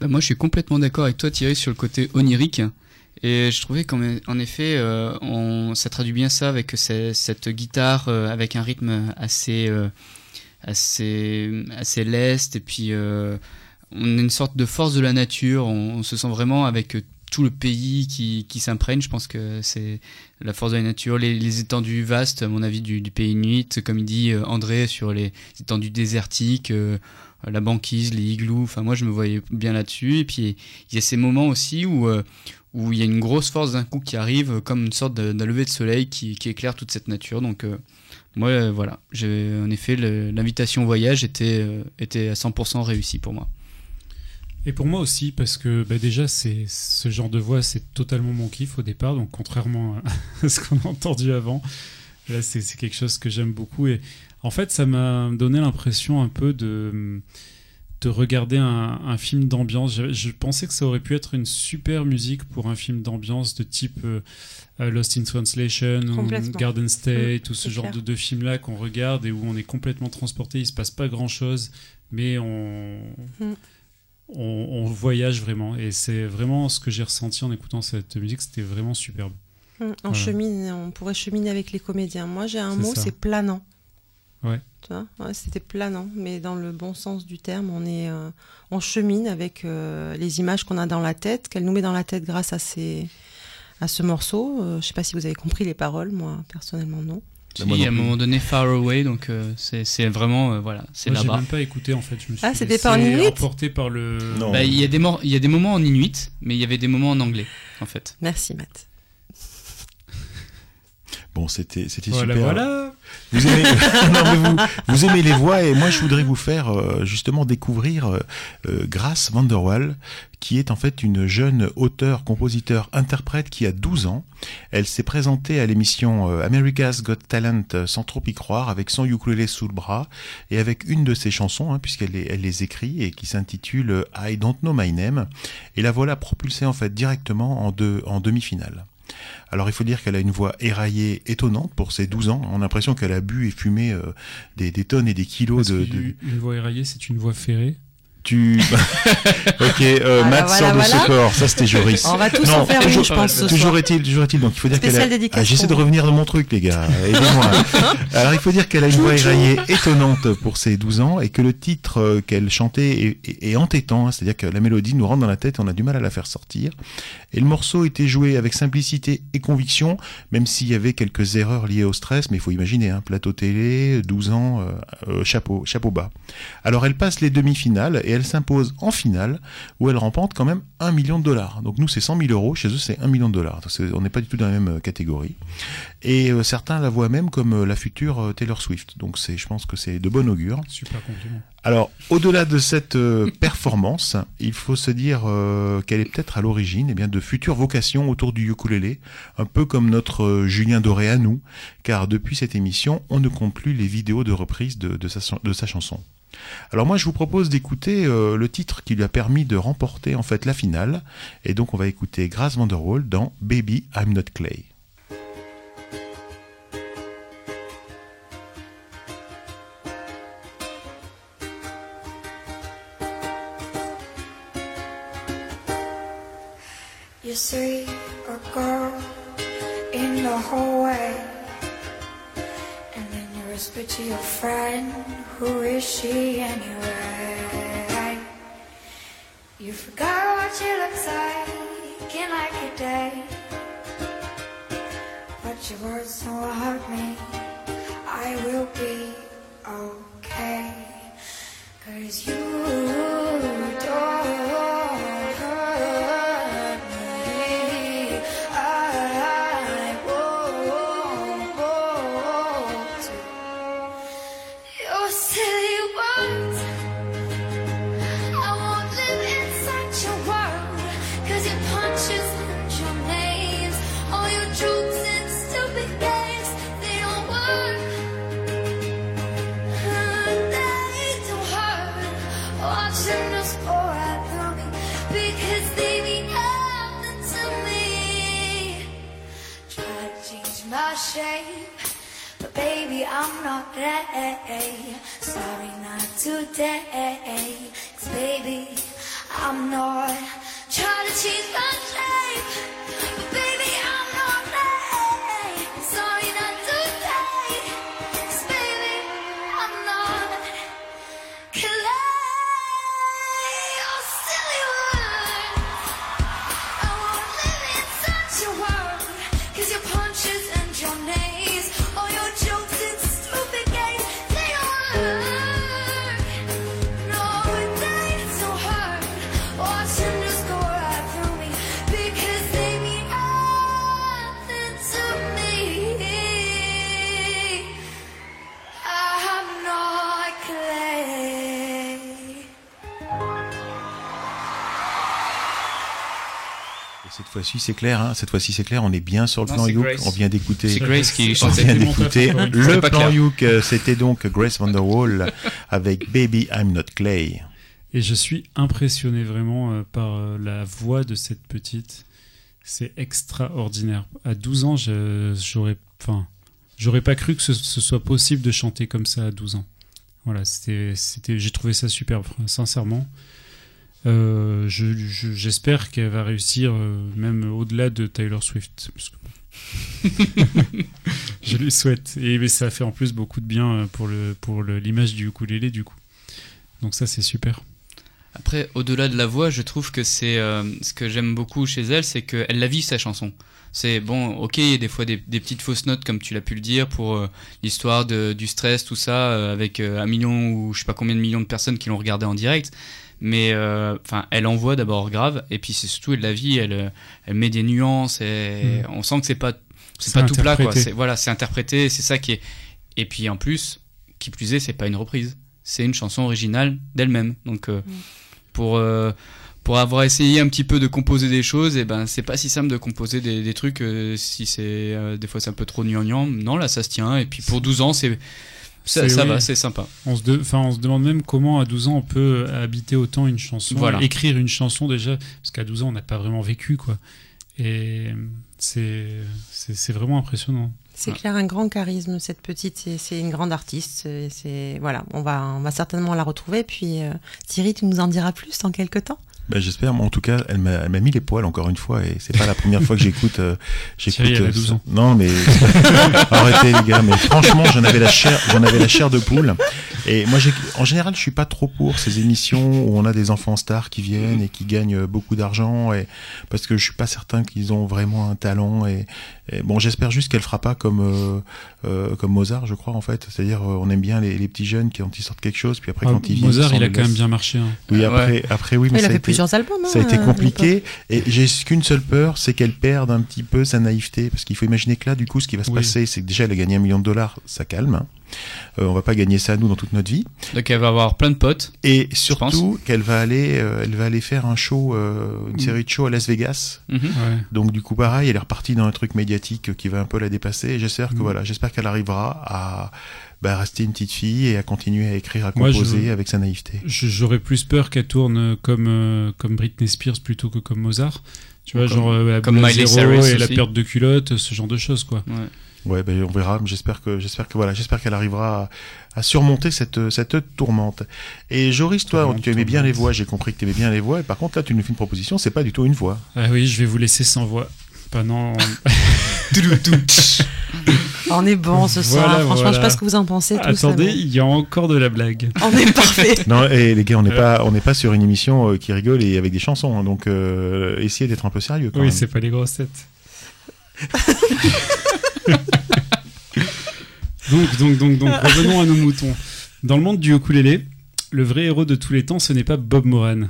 Bah, moi, je suis complètement d'accord avec toi, Thierry, sur le côté onirique. Et je trouvais qu'en en effet, euh, on, ça traduit bien ça avec ce- cette guitare euh, avec un rythme assez, assez, assez leste. Et puis, on a une sorte de force de la nature. On, se sent vraiment avec tout le pays qui, s'imprègne. Je pense que c'est la force de la nature, les, étendues vastes, à mon avis, du, pays inuit, comme il dit euh, André, sur les étendues désertiques. euh, la banquise, les igloos, enfin moi je me voyais bien là-dessus. Et puis il y a ces moments aussi où, euh, où il y a une grosse force d'un coup qui arrive, comme une sorte d'un lever de soleil qui, éclaire toute cette nature. Donc moi voilà, en effet l'invitation voyage était, était à 100% réussie pour moi. Et pour moi aussi, parce que bah, déjà, c'est ce genre de voix, c'est totalement mon kiff au départ, donc contrairement à [laughs] ce qu'on a entendu avant, là, c'est quelque chose que j'aime beaucoup. Et en fait, ça m'a donné l'impression un peu de, de regarder un, un film d'ambiance. Je, je pensais que ça aurait pu être une super musique pour un film d'ambiance de type euh, euh, Lost in Translation ou. Garden State ou ce genre clair. de, de films-là qu'on regarde et où on est complètement transporté, il se passe pas grand-chose, mais on Mm. On, on voyage vraiment. Et c'est vraiment ce que j'ai ressenti en écoutant cette musique. C'était vraiment superbe. Hum, On Voilà. chemine, on pourrait cheminer avec les comédiens. Moi, j'ai un mot, c'est planant. Ouais. Tu vois, ouais, c'était planant, mais dans le bon sens du terme, on est, euh, on chemine avec euh, les images qu'on a dans la tête, qu'elle nous met dans la tête grâce à ces, à ce morceau. Euh, je sais pas si vous avez compris les paroles, moi personnellement non. Non à un moment donné, Far Away, donc euh, c'est c'est vraiment, euh, voilà, c'est Moi, j'ai là-bas. même pas écouté en fait. Je me suis Ah, c'était pas en laissé inuit par le. Non. Bah, Il y, a des mor- il y a des moments en inuit, mais il y avait des moments en anglais, en fait. Merci Matt. Bon, c'était c'était Voilà, super. voilà. Vous aimez, [laughs] non, mais vous, vous aimez les voix et moi je voudrais vous faire euh, justement découvrir euh, euh, Grace Vanderwall qui est en fait une jeune auteure, compositeur, interprète qui a 12 ans. Elle s'est présentée à l'émission euh, America's Got Talent euh, sans trop y croire avec son ukulélé sous le bras et avec une de ses chansons hein, puisqu'elle les, elle les écrit et qui s'intitule I Don't Know My Name et la voilà propulsée en fait directement en, deux, en demi-finale. Alors il faut dire qu'elle a une voix éraillée étonnante pour ses 12 ans. On a l'impression qu'elle a bu et fumé euh, des, des tonnes et des kilos Parce de... de- Une voix éraillée, c'est une voix ferrée. Tu... [laughs] ok, euh, Voilà, Matt voilà, sort de voilà. ce corps. Ça c'était Joris. On va tous Non, en faire une, toujours- je pense, ce Toujours est-il, toujours est-il. Donc il faut dire qu'elle a... Ah, J'essaie de revenir de mon truc, les gars. Aidez-moi. [laughs] Alors il faut dire qu'elle a une voix éraillée étonnante pour ses 12 ans et que le titre euh, qu'elle chantait est, est- est entêtant. hein. C'est-à-dire que la mélodie nous rentre dans la tête et on a du mal à la faire sortir. Et le morceau était joué avec simplicité et conviction, même s'il y avait quelques erreurs liées au stress. Mais il faut imaginer, hein, plateau télé, 12 ans, euh, euh, chapeau, chapeau bas. Alors elle passe les demi-finales et elle s'impose en finale où elle remporte quand même 1 million de dollars. Donc nous c'est 100 000 euros, chez eux c'est 1 million de dollars. Donc, on n'est pas du tout dans la même euh, catégorie. Et euh, certains la voient même comme euh, la future euh, Taylor Swift. Donc c'est, je pense que c'est de bon augure. Super compliment. Alors, au-delà de cette performance, il faut se dire qu'elle est peut-être à l'origine eh bien, de futures vocations autour du ukulélé, un peu comme notre Julien Doré à nous, car depuis cette émission, on ne compte plus les vidéos de reprise de, de sa, de sa chanson. Alors moi, je vous propose d'écouter euh, le titre qui lui a permis de remporter en fait la finale, et donc on va écouter Grace Vanderwall dans Baby I'm Not Clay. You in the hallway, whisper to your friend, Who is she anyway? You forgot what she looks like in like a day. But your words don't hurt me. I will be okay. Cause you Et cette fois-ci, c'est clair, hein, cette fois-ci, c'est clair, on est bien sur le Non, plan Youk. On vient d'écouter. C'est Grace qui On vient d'écouter le plan. Youk. euh, C'était donc Grace Vanderwall avec Baby I'm Not Clay. Et je suis impressionné vraiment euh, par euh, la voix de cette petite. C'est extraordinaire. À 12 ans, je- j'aurais, enfin, j'aurais pas cru que ce, ce soit possible de chanter comme ça à 12 ans. Voilà, c'était, c'était, j'ai trouvé ça superbe, sincèrement. Euh, je- je- j'espère qu'elle va réussir euh, même au-delà de Taylor Swift. parce que- [laughs] je lui souhaite. Et mais ça fait en plus beaucoup de bien euh, pour, le, pour le- l'image du ukulélé du coup. Donc ça c'est super. Après, au-delà de la voix, je trouve que c'est euh, ce que j'aime beaucoup chez elle, c'est qu'elle la vit sa chanson. C'est bon, ok, il y a des fois des, des petites fausses notes, comme tu l'as pu le dire, pour euh, l'histoire du stress, tout ça, euh, avec un million ou je sais pas combien de millions de personnes qui l'ont regardé en direct. Mais euh, enfin, elle envoie d'abord grave, et puis c'est surtout elle la vit, elle, euh, elle met des nuances, et on sent que c'est pas c'est pas tout plat, quoi. C'est voilà, c'est interprété, c'est ça qui est. Et puis en plus, qui plus est, c'est pas une reprise, c'est une chanson originale d'elle-même. Donc euh, pour euh, pour avoir essayé un petit peu de composer des choses, et ben c'est pas si simple de composer des, des trucs euh, si c'est euh, des fois c'est un peu trop gnangnan. Non, là ça se tient. Et puis pour 12 ans, c'est ça, ça oui. va, c'est sympa. On se, de- on se demande même comment à 12 ans on peut habiter autant une chanson, Voilà. écrire une chanson déjà, parce qu'à 12 ans on n'a pas vraiment vécu quoi. Et c'est vraiment impressionnant. C'est clair, un grand charisme, cette petite, c'est- une grande artiste. c'est- C'est voilà, on va, on va certainement la retrouver. Puis euh, Thierry, tu nous en diras plus dans quelques temps. Ben, J'espère, mais en tout cas, elle m'a elle m'a mis les poils encore une fois, et c'est pas la première fois que j'écoute. euh, j'écoute Thierry, elle a euh, 12 ça. ans. Non, mais [laughs] arrêtez les gars. Mais franchement, j'en avais la chair, j'en avais la chair de poule. Et moi, j'ai- en général, je suis pas trop pour ces émissions où on a des enfants stars qui viennent et qui gagnent euh, beaucoup d'argent, et parce que je suis pas certain qu'ils ont vraiment un talent. Et, et bon, j'espère juste qu'elle fera pas comme euh, euh, comme Mozart, je crois en fait. C'est-à-dire, on aime bien les, les petits jeunes qui quand ils sortent quelque chose, puis après Ah, quand ils Mozart il a quand même bien marché. hein. Oui, Ouais. après, après oui, mais il ça a été- plusieurs albums. ça a hein, été l'époque. compliqué et j'ai qu'une seule peur, c'est qu'elle perde un petit peu sa naïveté parce qu'il faut imaginer que là, du coup, ce qui va se Oui. passer, c'est que déjà elle a gagné un million de dollars, ça calme. hein. Euh, on va pas gagner ça nous dans toute notre vie Donc elle va avoir plein de potes. et surtout qu'elle va aller, euh, elle va aller faire un show, euh, une Mm. série de shows à Las Vegas. Mhm. Ouais. Donc du coup, pareil, elle est repartie dans un truc médiatique qui va un peu la dépasser. Et j'espère que Mm. voilà, j'espère qu'elle arrivera à bah, rester une petite fille et à continuer à écrire, à Moi, je- composer avec sa naïveté. J'aurais plus peur qu'elle tourne comme euh, comme Britney Spears plutôt que comme Mozart. Tu vois, Comme- genre euh, la comme Miley zéro Cyrus et la perte de culotte, ce genre de choses quoi. Ouais. Ouais, ben, on verra. mais J'espère que, j'espère que voilà, j'espère qu'elle arrivera à, à surmonter cette, cette tourmente. Et Joris, toi, Tourmente, tu aimais bien les voix. J'ai compris que tu aimais bien les voix. Et par contre, là, tu nous fais une proposition. C'est pas du tout une voix. Ah oui, je vais vous laisser sans voix pendant [laughs] [laughs] On est bon ce soir. Voilà, Franchement, je sais pas ce que vous en pensez tous. Attendez, mais il y a encore de la blague. On est parfait. [laughs] Non, et les gars, on n'est pas, on n'est pas sur une émission euh, qui rigole et avec des chansons, hein, donc euh, essayez d'être un peu sérieux. Quand Oui, c'est pas les grosses têtes. [laughs] donc, donc, donc, donc, revenons à nos moutons. Dans le monde du ukulélé, le vrai héros de tous les temps, ce n'est pas Bob Moran.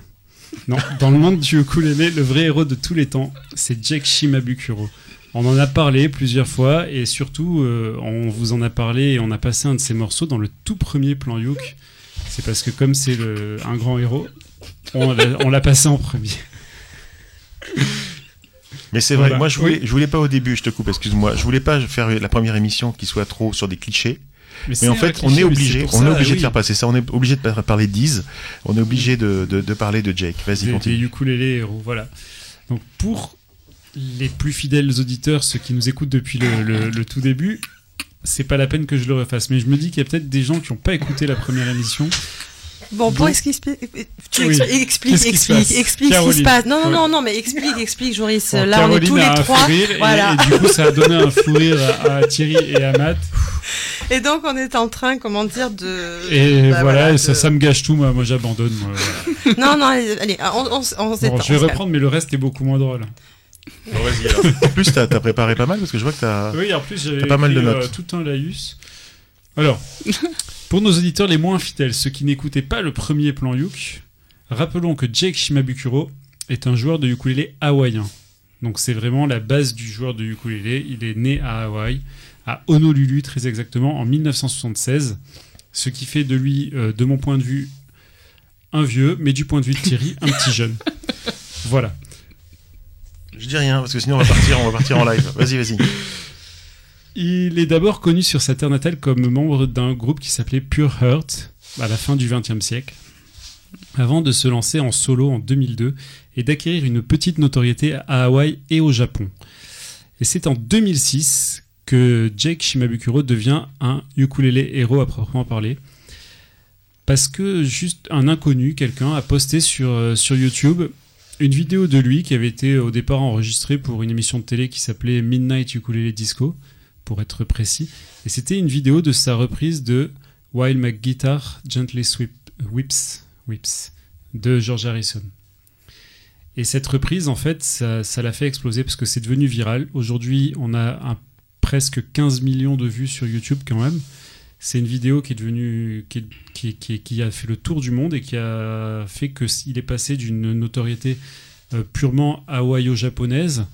Non, dans le monde du ukulélé, le vrai héros de tous les temps, c'est Jake Shimabukuro. On en a parlé plusieurs fois et surtout, euh, on vous en a parlé et on a passé un de ses morceaux dans le tout premier plan Youk. C'est parce que comme c'est le- un grand héros, on l'a on l'a passé en premier. Mais c'est vrai, Voilà. moi je voulais, je voulais pas au début, je te coupe, excuse-moi, je voulais pas faire la première émission qui soit trop sur des clichés. Mais en fait, cliché, on est obligé, on est obligé de faire passer ça. On est obligé de par- parler d'Iz. On est obligé de, de, de parler de Jake. Vas-y, des, des continue. ukulélés héros, voilà. Donc pour les plus fidèles auditeurs, ceux qui nous écoutent depuis le, le- le tout début, c'est pas la peine que je le refasse. Mais je me dis qu'il y a peut-être des gens qui n'ont pas écouté la première émission. Bon, pour expliquer, tu Oui. expli- explique, Qu'est-ce explique, explique ce qui se passe. Non, non, non, non, mais explique, explique, Joris. Bon, Là, on est tous a les un trois. rire et- Voilà. et, du coup ça a donné un fou rire à, à Thierry et à Matt. Et donc, on est en train, comment dire, de. Et bah, voilà, ça, de- ça me gâche tout, moi, moi j'abandonne. moi, voilà. [laughs] Non, non, allez, allez, on, on, on Bon, je vais reprendre, mais le reste est beaucoup moins drôle. Bon. [laughs] En plus, t'as as préparé pas mal parce que je vois que t'as. Oui, en plus, j'avais T'as pas mal de notes. euh, tout un laïus. Alors, [laughs] pour nos auditeurs les moins fidèles, ceux qui n'écoutaient pas le premier plan Yuk, rappelons que Jake Shimabukuro est un joueur de ukulélé hawaïen. Donc c'est vraiment la base du joueur de ukulélé. Il est né à Hawaï, à Honolulu très exactement, en 1976. Ce qui fait de lui, euh, de mon point de vue, un vieux, mais du point de vue de Thierry, un petit jeune. [laughs] Voilà. Je dis rien parce que sinon on va partir, en live. Vas-y, vas-y. Il est d'abord connu sur sa terre natale comme membre d'un groupe qui s'appelait Pure Heart à la fin du XXe siècle, avant de se lancer en solo en 2002 et d'acquérir une petite notoriété à Hawaï et au Japon. Et c'est en 2006 que Jake Shimabukuro devient un ukulélé héros à proprement parler. Parce que juste un inconnu, quelqu'un, a posté sur, euh, sur YouTube une vidéo de lui qui avait été au départ enregistrée pour une émission de télé qui s'appelait Midnight Ukulele Disco, pour être précis. Et c'était une vidéo de sa reprise de While My Guitar Gently Sweep, Whips, Whips de George Harrison. Et cette reprise, en fait, ça l'a fait exploser parce que c'est devenu viral. Aujourd'hui, on a presque 15 millions de vues sur YouTube quand même. C'est une vidéo qui est devenue, qui, a fait le tour du monde et qui a fait que il est passé d'une notoriété euh, purement hawaïo-japonaise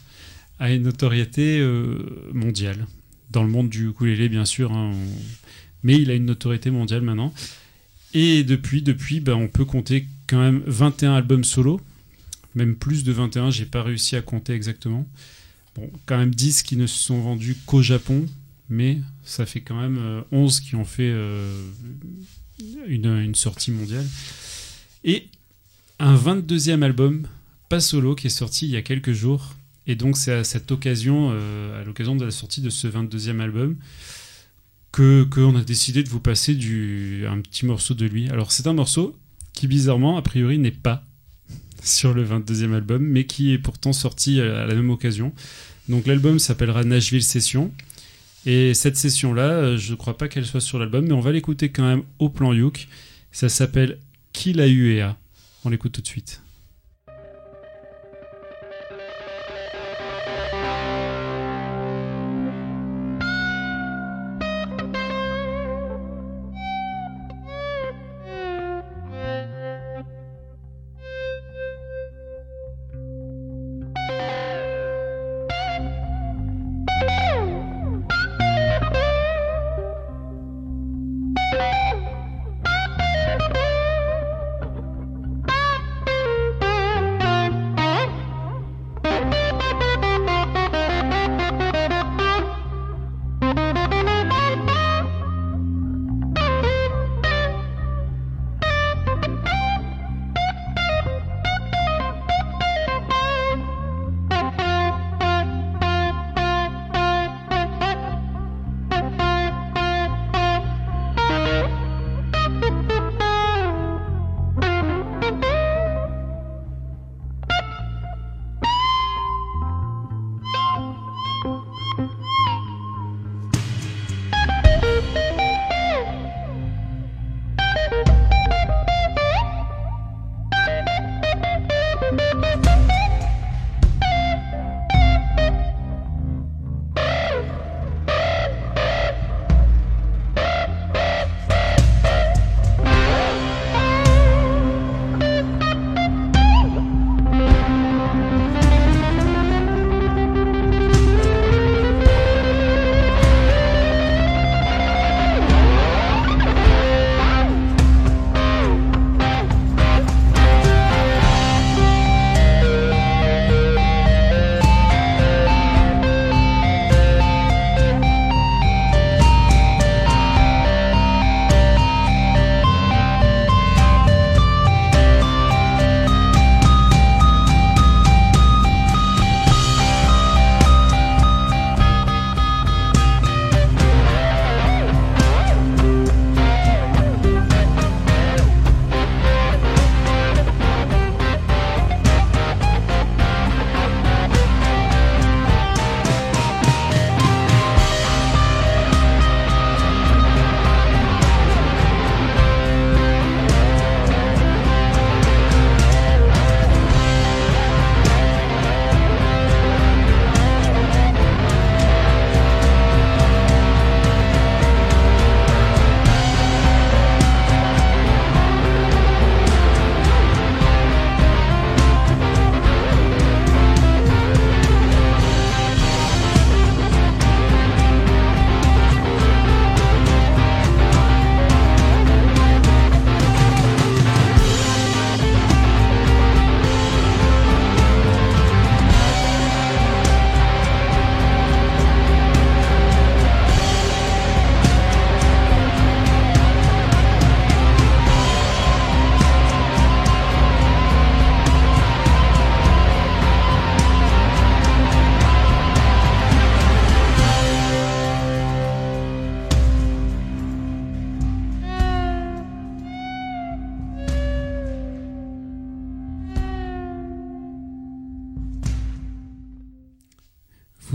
à une notoriété euh, mondiale. Dans le monde du ukulélé, bien sûr, hein, mais il a une notoriété mondiale maintenant. Et depuis, depuis, ben, on peut compter quand même 21 albums solo, même plus de 21, j'ai pas réussi à compter exactement. Bon, quand même 10 qui ne se sont vendus qu'au Japon, mais ça fait quand même euh, 11 qui ont fait euh, une, une sortie mondiale. Et un 22e album, pas solo, qui est sorti il y a quelques jours. Et donc c'est à cette occasion, euh, à l'occasion de la sortie de ce 22e album, que qu'on a décidé de vous passer du, un petit morceau de lui. Alors c'est un morceau qui bizarrement, a priori, n'est pas [laughs] sur le 22e album, mais qui est pourtant sorti à la même occasion. Donc l'album s'appellera Nashville Session. Et cette session-là, euh, je ne crois pas qu'elle soit sur l'album, mais on va l'écouter quand même au plan Youk. Ça s'appelle Qui l'a eu et a. On l'écoute tout de suite.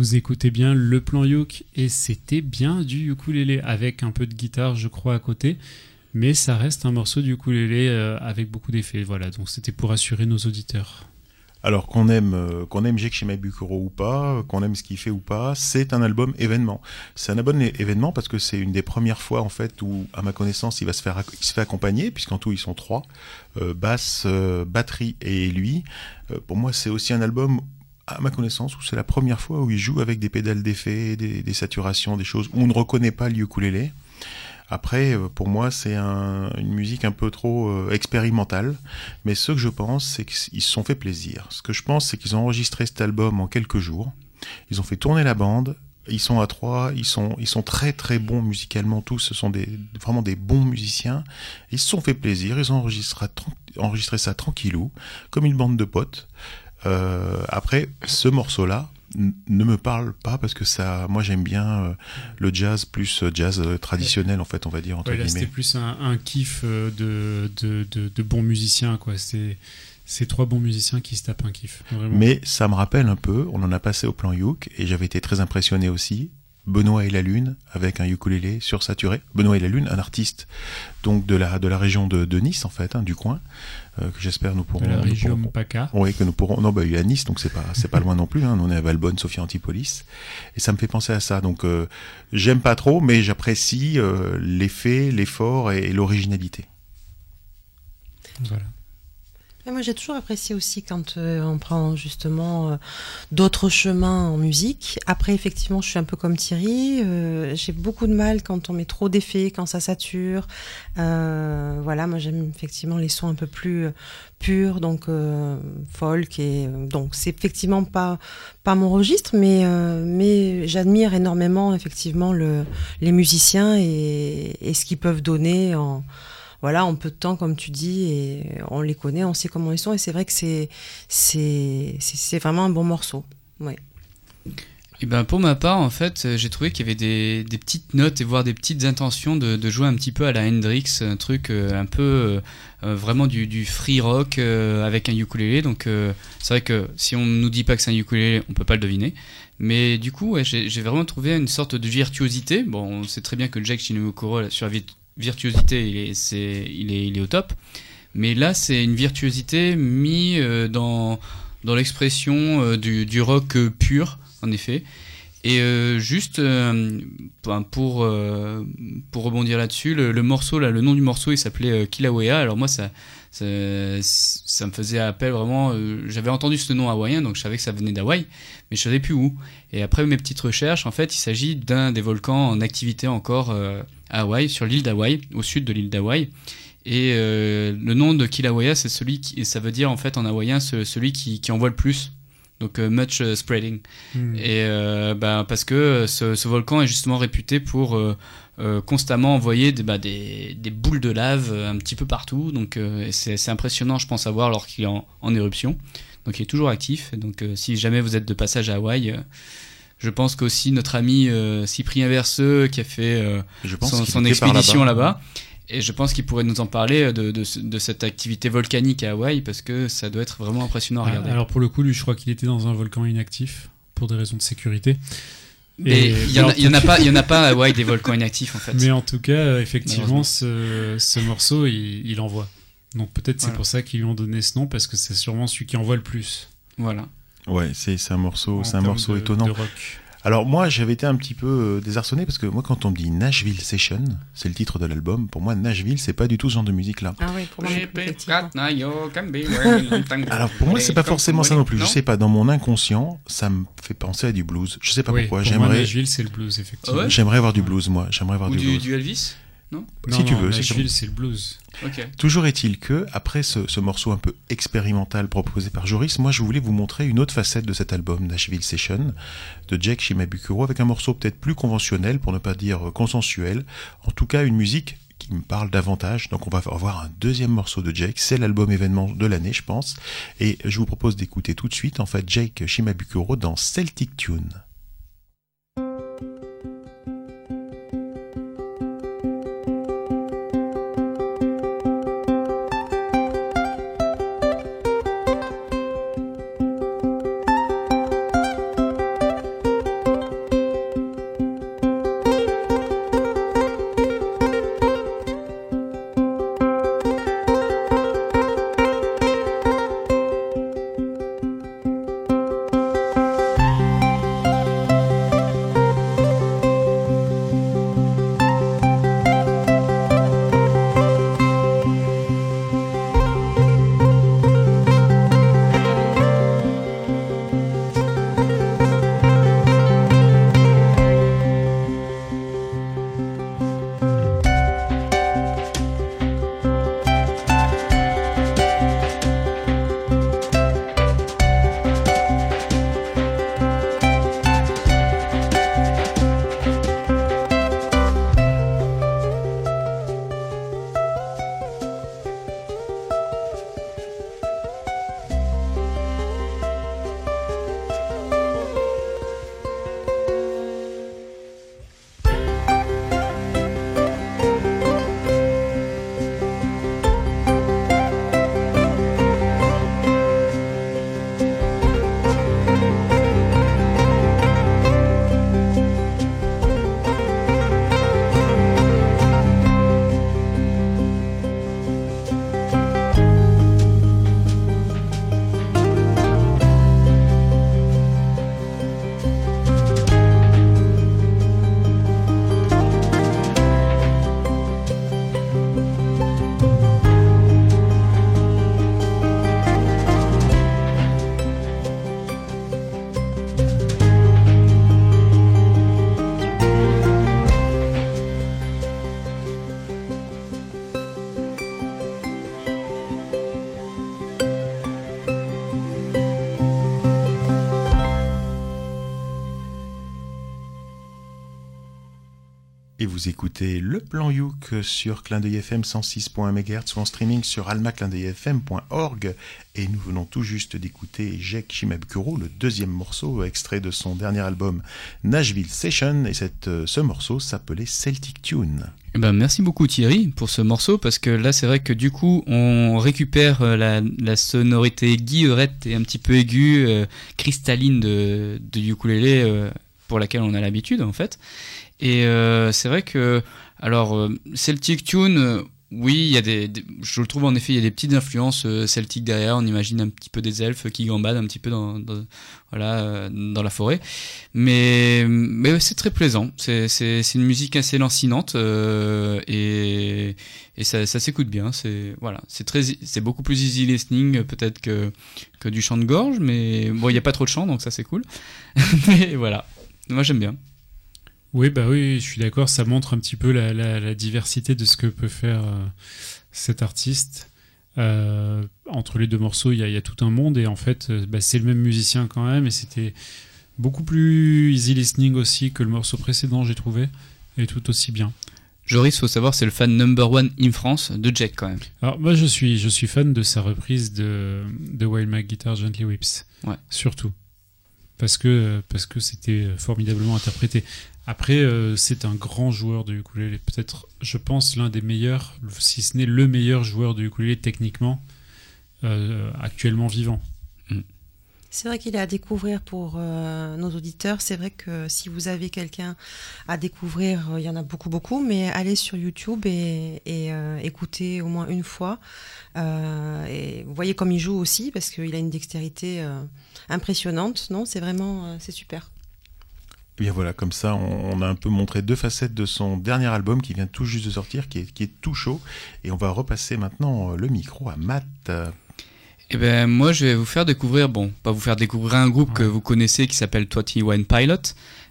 Vous écoutez bien le plan Youk et c'était bien du ukulélé avec un peu de guitare, je crois, à côté. Mais ça reste un morceau du ukulélé euh, avec beaucoup d'effets. Voilà, donc c'était pour assurer nos auditeurs. Alors qu'on aime euh, qu'on aime Jake Shimabukuro ou pas, qu'on aime ce qu'il fait ou pas, c'est un album événement. C'est un album événement parce que c'est une des premières fois en fait où, à ma connaissance, il va se faire il se fait accompagner puisqu'en tout ils sont trois, euh, basse, batterie et lui. Pour moi, c'est aussi un album à ma connaissance où c'est la première fois où il joue avec des pédales d'effet, des, des saturations, des choses où on ne reconnaît pas le ukulélé. Après, euh, pour moi, c'est un- une musique un peu trop euh, expérimentale. Mais ce que je pense, c'est qu'ils se sont fait plaisir. Ce que je pense, c'est qu'ils ont enregistré cet album en quelques jours. Ils ont fait tourner la bande. Ils sont à trois. Ils sont, très très bons musicalement tous. Ce sont vraiment des bons musiciens. Ils se sont fait plaisir. Ils ont enregistré, enregistré ça tranquillou, comme une bande de potes. Euh, après, ce morceau-là ne me parle pas parce que ça, moi j'aime bien euh, le jazz plus euh, jazz euh, traditionnel en fait, on va dire entre Ouais, là, guillemets. c'était plus un, un kiff de, de, de, de bons musiciens, quoi. C'est c'est trois bons musiciens qui se tapent un kiff. Vraiment. Mais ça me rappelle un peu, on en a passé au plan Youk, et j'avais été très impressionné aussi. Benoît et la Lune, avec un ukulélé sursaturé. Benoît et la Lune, un artiste donc de la, de la région de, de Nice, en fait, hein, du coin, euh, que j'espère nous pourrons... de la région pourrons- PACA. Oui, que nous pourrons. Non, bah, il est à Nice, donc c'est pas, c'est pas loin non plus. Hein. On est à Valbonne, Sophia Antipolis, et ça me fait penser à ça. Donc, euh, j'aime pas trop, mais j'apprécie euh, l'effet, l'effort et, et l'originalité. Voilà. Moi, j'ai toujours apprécié aussi quand euh, on prend justement euh, d'autres chemins en musique. Après, effectivement, je suis un peu comme Thierry. euh, j'ai beaucoup de mal quand on met trop d'effets, quand ça sature. Voilà, moi, j'aime effectivement les sons un peu plus purs, donc folk. Et donc, c'est effectivement pas pas mon registre, mais mais j'admire énormément effectivement le, les musiciens et, et ce qu'ils peuvent donner en voilà, en peu de temps, comme tu dis, et on les connaît, on sait comment ils sont, et c'est vrai que c'est vraiment un bon morceau. Ouais. Et ben pour ma part, en fait, j'ai trouvé qu'il y avait des, des petites notes et voire des petites intentions de, de jouer un petit peu à la Hendrix, un truc euh, un peu euh, euh, vraiment du, du free rock avec un ukulélé. Donc c'est vrai que si on nous dit pas que c'est un ukulélé, on peut pas le deviner. Mais du coup, j'ai vraiment trouvé une sorte de virtuosité. Bon, on sait très bien que Jack Shinomukuro sur la virtuosité, il est, au top. Mais là, c'est une virtuosité mise euh, dans, l'expression euh, du, rock euh, pur, en effet. Et juste pour, rebondir là-dessus, le, morceau, là, le nom du morceau, il s'appelait Kilauea. Alors moi, ça, ça, me faisait appel vraiment. euh, J'avais entendu ce nom hawaïen, donc je savais que ça venait d'Hawaï, mais je savais plus où. Et après mes petites recherches, en fait, il s'agit d'un des volcans en activité encore euh, à Hawaï, sur l'île d'Hawaï, au sud de l'île d'Hawaï. Et euh, le nom de Kilauea, c'est celui qui, et ça veut dire en fait en hawaïen ce- celui qui, qui envoie le plus. Donc euh, much euh, spreading. Hmm. Et euh, bah, parce que ce, ce volcan est justement réputé pour euh, euh, constamment envoyer des, bah, des, des boules de lave un petit peu partout. Donc euh, c'est impressionnant, je pense, à voir lorsqu'il est en, en éruption. Donc il est toujours actif. Et donc euh, si jamais vous êtes de passage à Hawaï, euh, je pense qu'aussi notre ami euh, Cyprien Verseux qui a fait euh, Je pense son, expédition là-bas. là-bas. Et je pense qu'il pourrait nous en parler de, de, ce- de cette activité volcanique à Hawaï parce que ça doit être vraiment impressionnant à Ah, regarder. Alors pour le coup, lui, je crois qu'il était dans un volcan inactif pour des raisons de sécurité. Mais Et- il y en a, en pas, il y en a pas à Hawaï des volcans inactifs en fait. Mais en tout cas, euh, effectivement, ce, ce morceau, il, il envoie. Donc peut-être c'est pour ça qu'ils lui ont donné ce nom parce que c'est sûrement celui qui envoie le plus. Voilà. Ouais, c'est un morceau, c'est un morceau de- étonnant. de rock. Alors moi, j'avais été un petit peu euh, désarçonné parce que moi, quand on me dit Nashville Session, c'est le titre de l'album. Pour moi, Nashville, c'est pas du tout ce genre de musique-là. Ah oui, pour moi. [laughs] Alors pour moi, c'est pas forcément ça non plus. Je sais pas, dans mon inconscient, ça me fait penser à du blues. Je sais pas Oui, pourquoi. pour J'aimerais, Nashville, c'est le blues, effectivement. Ah ouais j'aimerais avoir du blues, moi. J'aimerais avoir Ou du du, blues. du Elvis Non Non, si tu veux, Nashville, c'est le blues. Ok. Toujours est-il que, après ce, ce morceau un peu expérimental proposé par Joris, moi je voulais vous montrer une autre facette de cet album, Nashville Session, de Jack Shimabukuro, avec un morceau peut-être plus conventionnel, pour ne pas dire euh, consensuel. En tout cas, une musique qui me parle davantage. Donc on va avoir un deuxième morceau de Jake, c'est l'album événement de l'année, je pense. Et je vous propose d'écouter tout de suite, en fait, Jake Shimabukuro dans Celtic Tune. Vous écoutez le plan Youk sur Clin d'œil FM 106.1 MHz ou en streaming sur almaclindeuilfm.org et nous venons tout juste d'écouter Jake Shimabukuro, le deuxième morceau extrait de son dernier album Nashville Session et cette, euh, ce morceau s'appelait Celtic Tune. Eh ben, merci beaucoup Thierry pour ce morceau parce que là c'est vrai que du coup on récupère euh, la, sonorité guillerette et un petit peu aiguë, euh, cristalline de, de ukulélé pour laquelle on a l'habitude en fait. Et euh, c'est vrai que alors euh, Celtic Tune, euh, oui, il y a des, je le trouve en effet il y a des petites influences celtiques derrière. On imagine un petit peu des elfes qui gambadent un petit peu dans, voilà dans la forêt. Mais, mais c'est très plaisant. C'est, c'est, c'est une musique assez lancinante et, et ça, s'écoute bien. C'est voilà, c'est très, c'est beaucoup plus easy listening peut-être que que du chant de gorge, mais bon, il n'y a pas trop de chant donc ça c'est cool. [laughs] mais voilà, moi j'aime bien. Oui, bah oui, je suis d'accord. Ça montre un petit peu la, la- la diversité de ce que peut faire euh, cet artiste. Euh, entre les deux morceaux, il y, a- il y a tout un monde et en fait, euh, bah, c'est le même musicien quand même et c'était beaucoup plus easy listening aussi que le morceau précédent, j'ai trouvé, et tout aussi bien. Joris, faut savoir, c'est le fan number one in France de Jack quand même. Alors moi, je suis, je suis fan de sa reprise de, de Wild Mac Guitar Gently Whips, Ouais. surtout parce que parce que c'était formidablement interprété. Après, euh, c'est un grand joueur de ukulélé, peut-être, je pense, l'un des meilleurs, si ce n'est le meilleur joueur de ukulélé techniquement euh, actuellement vivant. C'est vrai qu'il est à découvrir pour euh, nos auditeurs. C'est vrai que si vous avez quelqu'un à découvrir, euh, il y en a beaucoup, beaucoup, mais allez sur YouTube et, et, euh, écoutez au moins une fois. Euh, et vous voyez comme il joue aussi, parce qu'il a une dextérité euh, impressionnante. Non, c'est vraiment, euh, c'est super. Et bien voilà, comme ça, on, on a un peu montré deux facettes de son dernier album qui vient tout juste de sortir, qui est, qui est tout chaud. Et on va repasser maintenant euh, le micro à Matt. Eh ben moi je vais vous faire découvrir, bon, pas vous faire découvrir un groupe que vous connaissez qui s'appelle 21 Pilot,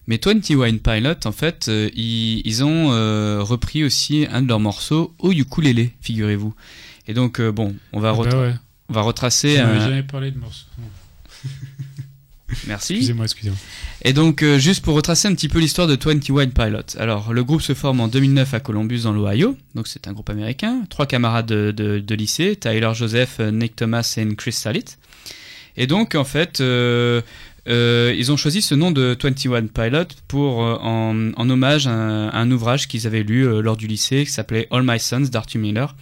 mais 21 Pilot en fait, euh, ils, ils ont euh, repris aussi un de leurs morceaux au ukulélé, figurez-vous. Et donc euh, bon, on va, Ah bah ouais. on va retracer un... jamais parlé de morceau. Merci. Excusez-moi, excusez-moi. Et donc, euh, juste pour retracer un petit peu l'histoire de 21 Pilot. Alors, le groupe se forme en 2009 à Columbus, dans l'Ohio. Donc, c'est un groupe américain. Trois camarades de, de- de lycée, Tyler Joseph, euh, Nick Thomas et Chris Salit. Et donc, en fait, euh, euh, ils ont choisi ce nom de 21 Pilot pour, euh, en, en hommage à un, à un ouvrage qu'ils avaient lu euh, lors du lycée qui s'appelait All My Sons d'Arthur Miller,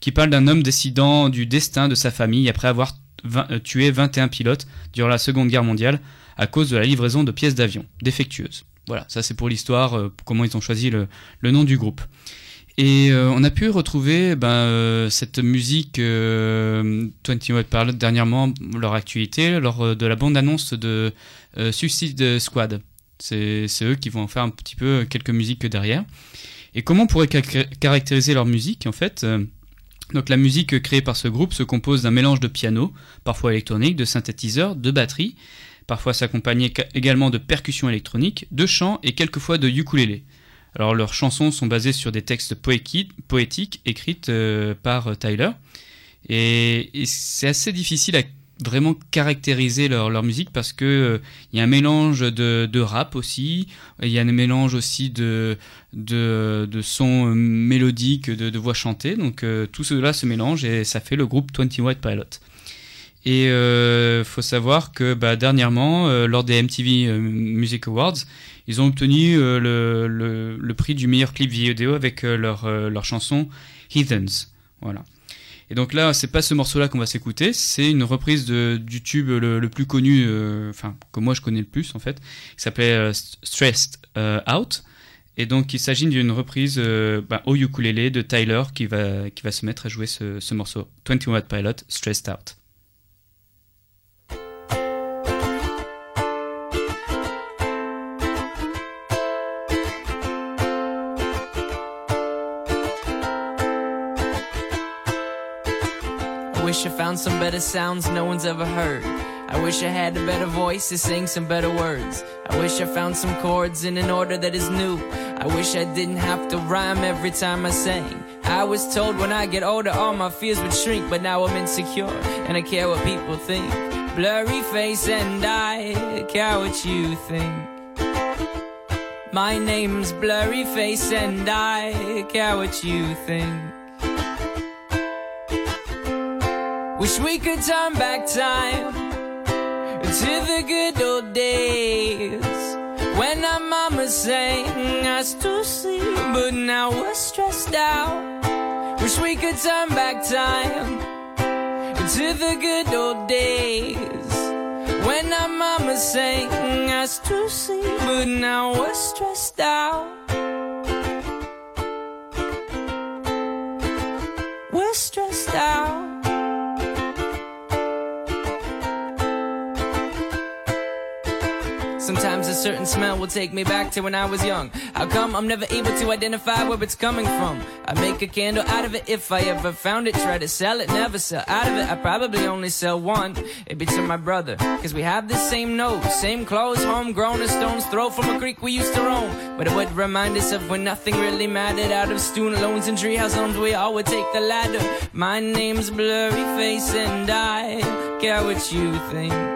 qui parle d'un homme décidant du destin de sa famille après avoir vingt- euh, tué 21 pilotes durant la Seconde Guerre mondiale à cause de la livraison de pièces d'avion défectueuses. Voilà, ça c'est pour l'histoire, euh, comment ils ont choisi le, le nom du groupe. Et euh, on a pu retrouver ben, cette musique euh, 21 Pilot dernièrement, leur actualité, lors de la bande-annonce de Suicide Squad. C'est eux qui vont en faire un petit peu quelques musiques derrière. Et comment on pourrait ca- caractériser leur musique en fait donc la musique créée par ce groupe se compose d'un mélange de piano, parfois électronique, de synthétiseurs, de batterie, parfois s'accompagner ca- également de percussions électroniques, de chants et quelquefois de ukulélé. Alors leurs chansons sont basées sur des textes poétiques écrites euh, par euh, Tyler. Et c'est assez difficile à vraiment caractériser leur, leur musique parce que euh, il y a un mélange de, de rap aussi, il y a un mélange aussi de, de, de sons euh, mélodiques, de, voix chantées. Donc euh, tout cela se mélange et ça fait le groupe 20 White Pilot. Et euh, faut savoir que bah, dernièrement, euh, lors des MTV euh, Music Awards, ils ont obtenu euh, le, le, le prix du meilleur clip vidéo avec euh, leur, euh, leur chanson Heathens. Voilà. Et donc là, c'est pas ce morceau-là qu'on va s'écouter, c'est une reprise de, du tube le, plus connu, euh, enfin que moi je connais le plus en fait, qui s'appelait euh, Stressed euh, Out. Et donc il s'agit d'une reprise bah, au ukulélé de Tyler qui va, qui va se mettre à jouer ce, ce morceau. 21 Watt Pilot, Stressed Out. Wish I found some better sounds no one's ever heard. I wish I had a better voice to sing some better words. I wish I found some chords in an order that is new. I wish I didn't have to rhyme every time I sang. I was told when I get older all my fears would shrink, but now I'm insecure and I care what people think. Blurry face and I care what you think. My name's Blurry Face and I care what you think. Wish we could turn back time to the good old days when our mama sang us to sleep, but now we're stressed out. Wish we could turn back time to the good old days when our mama sang us to sleep, but now we're stressed out. Certain smell will take me back to when I was young. How come I'm never able to identify where it's coming from? I make a candle out of it if I ever found it. Try to sell it, never sell out of it. I probably only sell one. It'd be to my brother. Cause we have the same nose, same clothes, homegrown a stone's throw from a creek we used to roam. But it would remind us of when nothing really mattered. Out of student loans and treehouse homes, we all would take the ladder. My name's Blurry Face and I care what you think.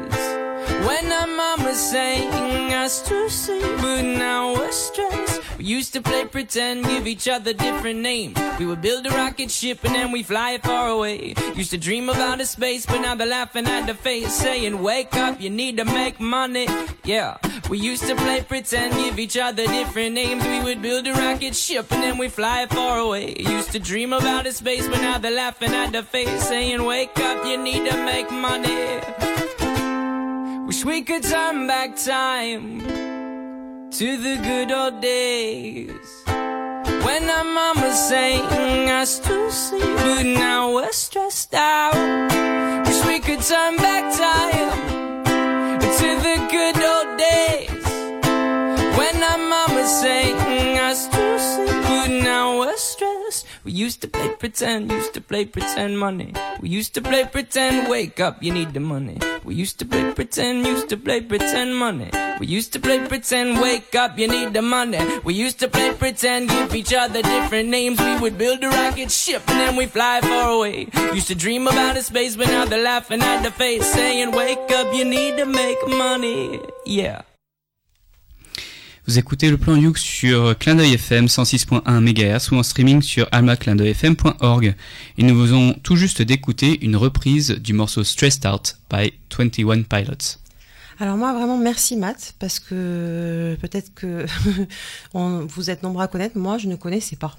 when our mama sang us to sleep, but now we're stressed. We used to play pretend, give each other different names. We would build a rocket ship and then we fly it far away. Used to dream of outer space, but now they're laughing at the face, saying, Wake up, you need to make money. Yeah, we used to play pretend, give each other different names. We would build a rocket ship and then we fly it far away. Used to dream of outer space, but now they're laughing at the face, saying, Wake up, you need to make money. Wish we could turn back time to the good old days when our mama sang us to sleep, but now we're stressed out. Wish we could turn back time to the good old days when our mama sang us to sleep, but now we're. We used to play pretend, used to play pretend money. We used to play pretend, wake up, you need the money. We used to play pretend, used to play pretend money. We used to play pretend, wake up, you need the money. We used to play pretend, give each other different names. We would build a rocket ship and then we fly far away. Used to dream about a space, but now they're laughing at the face, saying, Wake up, you need to make money. Yeah. Vous écoutez le plan Youk sur Clin d'œil FM 106.1 MHz ou en streaming sur almaclindeuilfm.org. Et nous venons tout juste d'écouter une reprise du morceau Stressed Out by 21 Pilots. Alors moi vraiment merci Matt parce que peut-être que [laughs] vous êtes nombreux à connaître, moi je ne connaissais pas.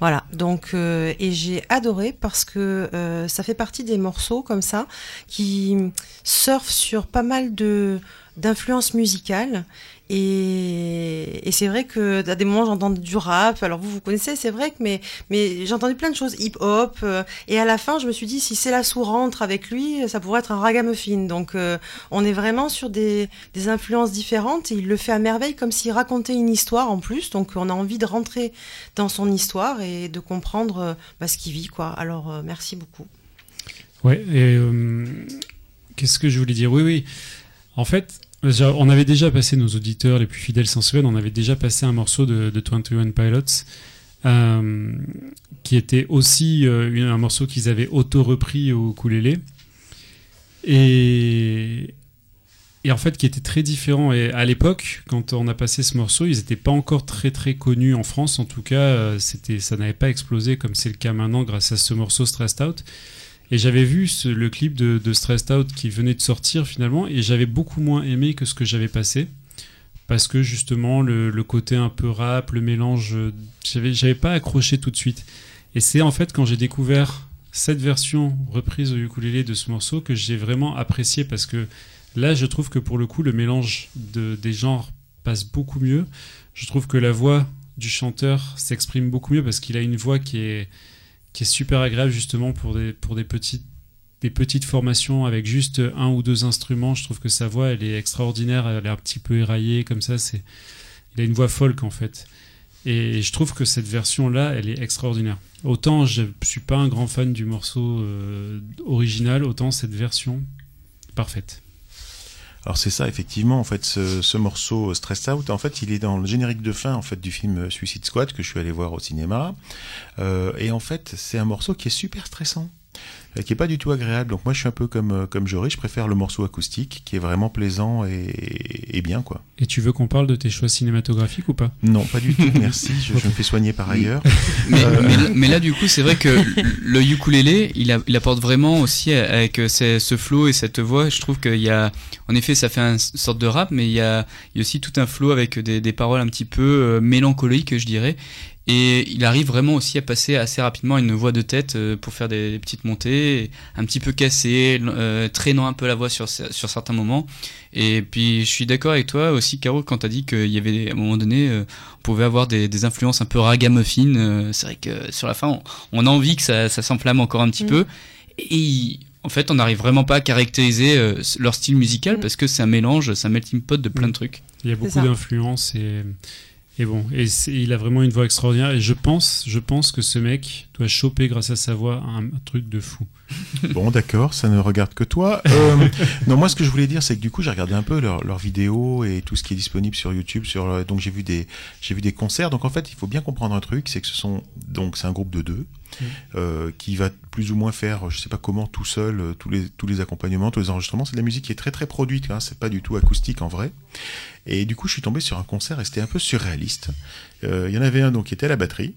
Voilà, donc euh, et j'ai adoré parce que euh, ça fait partie des morceaux comme ça qui surfent sur pas mal de d'influences musicales et, c'est vrai que à des moments j'entends du rap. Alors vous vous connaissez, c'est vrai que mais mais j'ai entendu plein de choses hip hop euh, et à la fin je me suis dit si c'est la sous rentre avec lui, ça pourrait être un ragamuffin. Donc euh, on est vraiment sur des, des influences différentes et il le fait à merveille comme s'il racontait une histoire en plus. Donc on a envie de rentrer dans son histoire et de comprendre euh, bah, ce qu'il vit quoi. Alors merci beaucoup. Ouais, qu'est-ce que je voulais dire? Oui, oui. En fait, on avait déjà passé, nos auditeurs les plus fidèles s'en souviennent, on avait déjà passé un morceau de, de 21 Pilots euh, qui était aussi euh, un morceau qu'ils avaient auto-repris au ukulélé. Et, et en fait, qui était très différent. Et à l'époque, quand on a passé ce morceau, ils n'étaient pas encore très très connus en France. En tout cas, euh, c'était, ça n'avait pas explosé comme c'est le cas maintenant grâce à ce morceau Stressed Out. Et j'avais vu le clip de, Stressed Out qui venait de sortir finalement, et j'avais beaucoup moins aimé que ce que j'avais passé. Parce que justement, le, côté un peu rap, le mélange, euh, j'avais, pas accroché tout de suite. Et c'est en fait quand j'ai découvert cette version reprise au ukulélé de ce morceau que j'ai vraiment apprécié parce que là, je trouve que pour le coup, le mélange de, des genres passe beaucoup mieux. Je trouve que la voix du chanteur s'exprime beaucoup mieux parce qu'il a une voix qui est, qui est super agréable justement pour des, pour des petites des petites formations avec juste un ou deux instruments. Je trouve que sa voix, elle est extraordinaire. Elle est un petit peu éraillée comme ça. C'est, il a une voix folk en fait. Et je trouve que cette version-là, elle est extraordinaire. Autant je suis pas un grand fan du morceau euh, original, autant cette version parfaite. Alors c'est ça effectivement en fait ce, ce morceau euh, Stressed Out en fait il est dans le générique de fin en fait du film euh, Suicide Squad que je suis allé voir au cinéma. Euh, et en fait c'est un morceau qui est super stressant qui est pas du tout agréable. Donc moi je suis un peu comme euh, comme Jory je préfère le morceau acoustique qui est vraiment plaisant et, et bien quoi. Et tu veux qu'on parle de tes choix cinématographiques ou pas? Non pas du tout [laughs] merci je, je me fais soigner par ailleurs. [laughs] Mais, Euh, mais là- mais là, du coup, c'est vrai que le ukulélé, il, a- il apporte vraiment aussi avec euh, ce, ce flow et cette voix. Je trouve qu'il y a, en effet, ça fait une sorte de rap, mais il y a, il y a aussi tout un flow avec des, des paroles un petit peu mélancoliques, je dirais. Et il arrive vraiment aussi à passer assez rapidement à une voix de tête euh, pour faire des, petites montées, un petit peu cassé, euh, traînant un peu la voix sur, sur certains moments. Et puis je suis d'accord avec toi aussi, Caro, quand t'as dit qu'il y avait à un moment donné, euh, on pouvait avoir des, des influences un peu ragamuffin. c'est vrai que sur la fin, on, on a envie que ça, ça s'enflamme encore un petit Mm. peu. Et en fait, on n'arrive vraiment pas à caractériser leur style musical Mm. parce que c'est un mélange, c'est un melting pot de plein de trucs. Il y a beaucoup d'influences et, et bon, et il a vraiment une voix extraordinaire. Et je pense, je pense que ce mec doit choper grâce à sa voix un, un truc de fou. Bon, d'accord, ça ne regarde que toi. [laughs] Euh, non, moi, ce que je voulais dire, c'est que du coup, j'ai regardé un peu leurs leurs vidéos et tout ce qui est disponible sur YouTube. Sur, euh, donc, j'ai vu des, j'ai vu des concerts. Donc, en fait, il faut bien comprendre un truc, c'est que ce sont, donc, c'est un groupe de deux. Euh, qui va plus ou moins faire, je sais pas comment, tout seul, euh, tous les, accompagnements, tous les enregistrements. C'est de la musique qui est très très produite. Hein, c'est pas du tout acoustique en vrai. Et du coup, je suis tombé sur un concert et c'était un peu surréaliste. Euh, Il y en avait un donc qui était à la batterie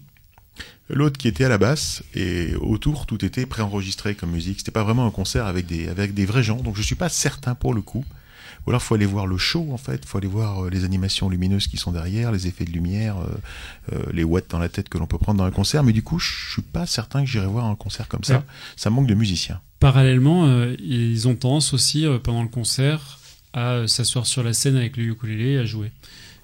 l'autre qui était à la basse et autour tout était préenregistré comme musique. C'était pas vraiment un concert avec des avec des vrais gens, donc je suis pas certain pour le coup. Ou alors faut aller voir le show en fait, faut aller voir euh, les animations lumineuses qui sont derrière, les effets de lumière, euh, euh, les watts dans la tête que l'on peut prendre dans un concert. Mais du coup, je suis pas certain que j'irai voir un concert comme ça. Ouais. Ça manque de musiciens. Parallèlement, euh, ils ont tendance aussi euh, pendant le concert à s'asseoir sur la scène avec le ukulélé et à jouer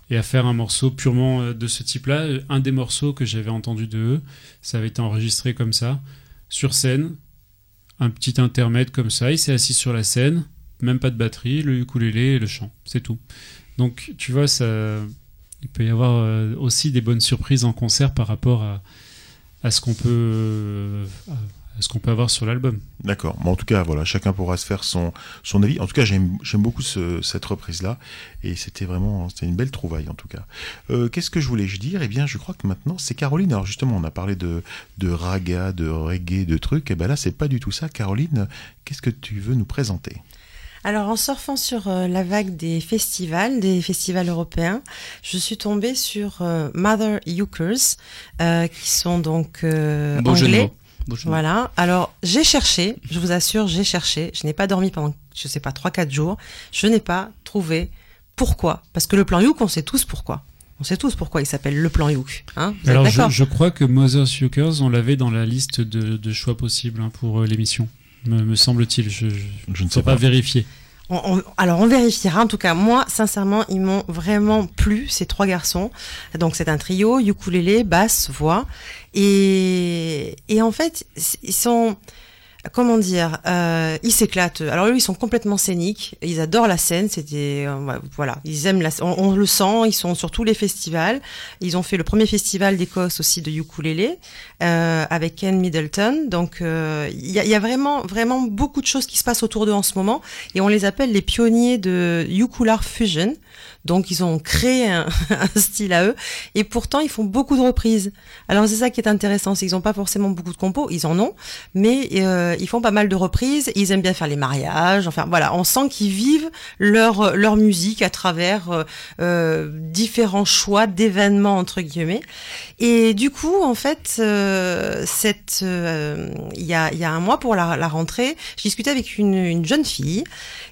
et à faire un morceau purement de ce type-là. Un des morceaux que j'avais entendu de eux, ça avait été enregistré comme ça sur scène, un petit intermède comme ça. Il s'est assis sur la scène, même pas de batterie, le ukulélé et le chant, c'est tout. Donc tu vois, ça, il peut y avoir euh, aussi des bonnes surprises en concert par rapport à, à ce qu'on peut, euh, ce qu'on peut avoir sur l'album. D'accord. Mais en tout cas, voilà, chacun pourra se faire son, son avis. En tout cas, j'aime, beaucoup ce- cette reprise-là. Et c'était vraiment, c'était une belle trouvaille, en tout cas. Euh, qu'est-ce que je voulais je dire? Eh bien, je crois que maintenant, c'est Caroline. Alors, justement, on a parlé de, de raga, de reggae, de trucs. Et ben là, c'est pas du tout ça. Caroline, qu'est-ce que tu veux nous présenter? Alors, en surfant sur euh, la vague des festivals, des festivals européens, je suis tombée sur euh, Mother Ukers, euh, qui sont donc euh, de anglais. Voilà. Alors, j'ai cherché, je vous assure, j'ai cherché. Je n'ai pas dormi pendant, je sais pas, 3-4 jours. Je n'ai pas trouvé pourquoi. Parce que le plan Youk, on sait tous pourquoi. On sait tous pourquoi il s'appelle le plan Youk. Hein Alors, je, crois que Mother's Ukers, on l'avait dans la liste de, de choix possibles hein, pour euh, l'émission, me, me semble-t-il. Je ne Je ne sais pas pas. vérifier. On- on- alors on vérifiera. En tout cas, moi, sincèrement, ils m'ont vraiment plu ces trois garçons. Donc c'est un trio, ukulélé, basse, voix, et et en fait ils sont comment dire, euh, ils s'éclatent. Alors eux, ils sont complètement scéniques. Ils adorent la scène. C'était euh, voilà, ils aiment la. On, le sent. Ils sont sur tous les festivals. Ils ont fait le premier festival d'Écosse aussi de ukulélé euh, avec Ken Middleton. Donc euh, il y, a, y a vraiment vraiment beaucoup de choses qui se passent autour d'eux en ce moment et on les appelle les pionniers de Ukular Fusion. Donc ils ont créé un, [laughs] un style à eux et pourtant ils font beaucoup de reprises. Alors c'est ça qui est intéressant, c'est qu'ils n'ont pas forcément beaucoup de compos, ils en ont, mais euh, ils font pas mal de reprises. Ils aiment bien faire les mariages. Enfin voilà, on sent qu'ils vivent leur leur musique à travers euh, euh, différents choix d'événements entre guillemets. Et du coup en fait euh, cette euh, il y a il y a un mois pour la, la rentrée, je discutais avec une, une jeune fille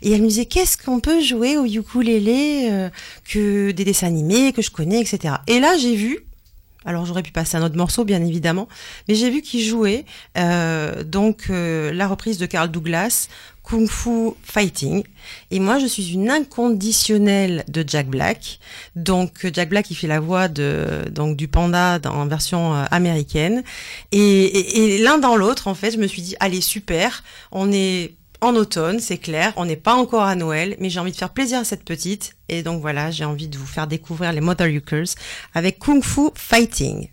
et elle me disait qu'est-ce qu'on peut jouer au ukulélé euh, que des dessins animés que je connais, etc. Et là, j'ai vu, alors j'aurais pu passer un autre morceau, bien évidemment, mais j'ai vu qu'il jouait euh, donc euh, la reprise de Carl Douglas, Kung Fu Fighting. Et moi, je suis une inconditionnelle de Jack Black. Donc Jack Black, il fait la voix de donc du panda en version euh, américaine. Et, et l'un dans l'autre, en fait, je me suis dit allez super, on est en automne, c'est clair. On n'est pas encore à Noël, mais j'ai envie de faire plaisir à cette petite. Et donc voilà, j'ai envie de vous faire découvrir les Mother Ukers avec Kung Fu Fighting.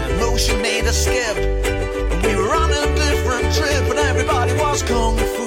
The motion made us skip. We were on a different trip, and everybody was kung fu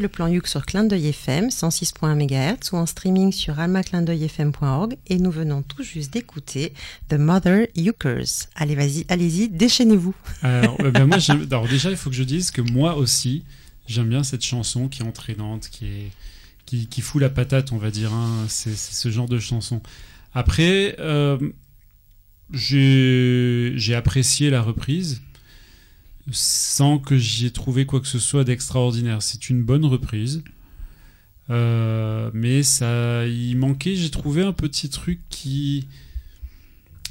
Le plan Youk sur Clin d'œil FM 106.1 MHz ou en streaming sur almaclindeuilfm.org et nous venons tout juste d'écouter The Mother Ukers. Allez, vas-y, allez-y, déchaînez-vous. Alors, euh, [laughs] ben, moi, alors déjà, il faut que je dise que moi aussi, j'aime bien cette chanson qui est entraînante, qui est qui, qui fout la patate, on va dire. hein. C'est ce genre de chanson. Après, euh, j'ai apprécié la reprise sans que j'y ai trouvé quoi que ce soit d'extraordinaire. C'est une bonne reprise. Euh, mais ça, il manquait, j'ai trouvé un petit truc qui,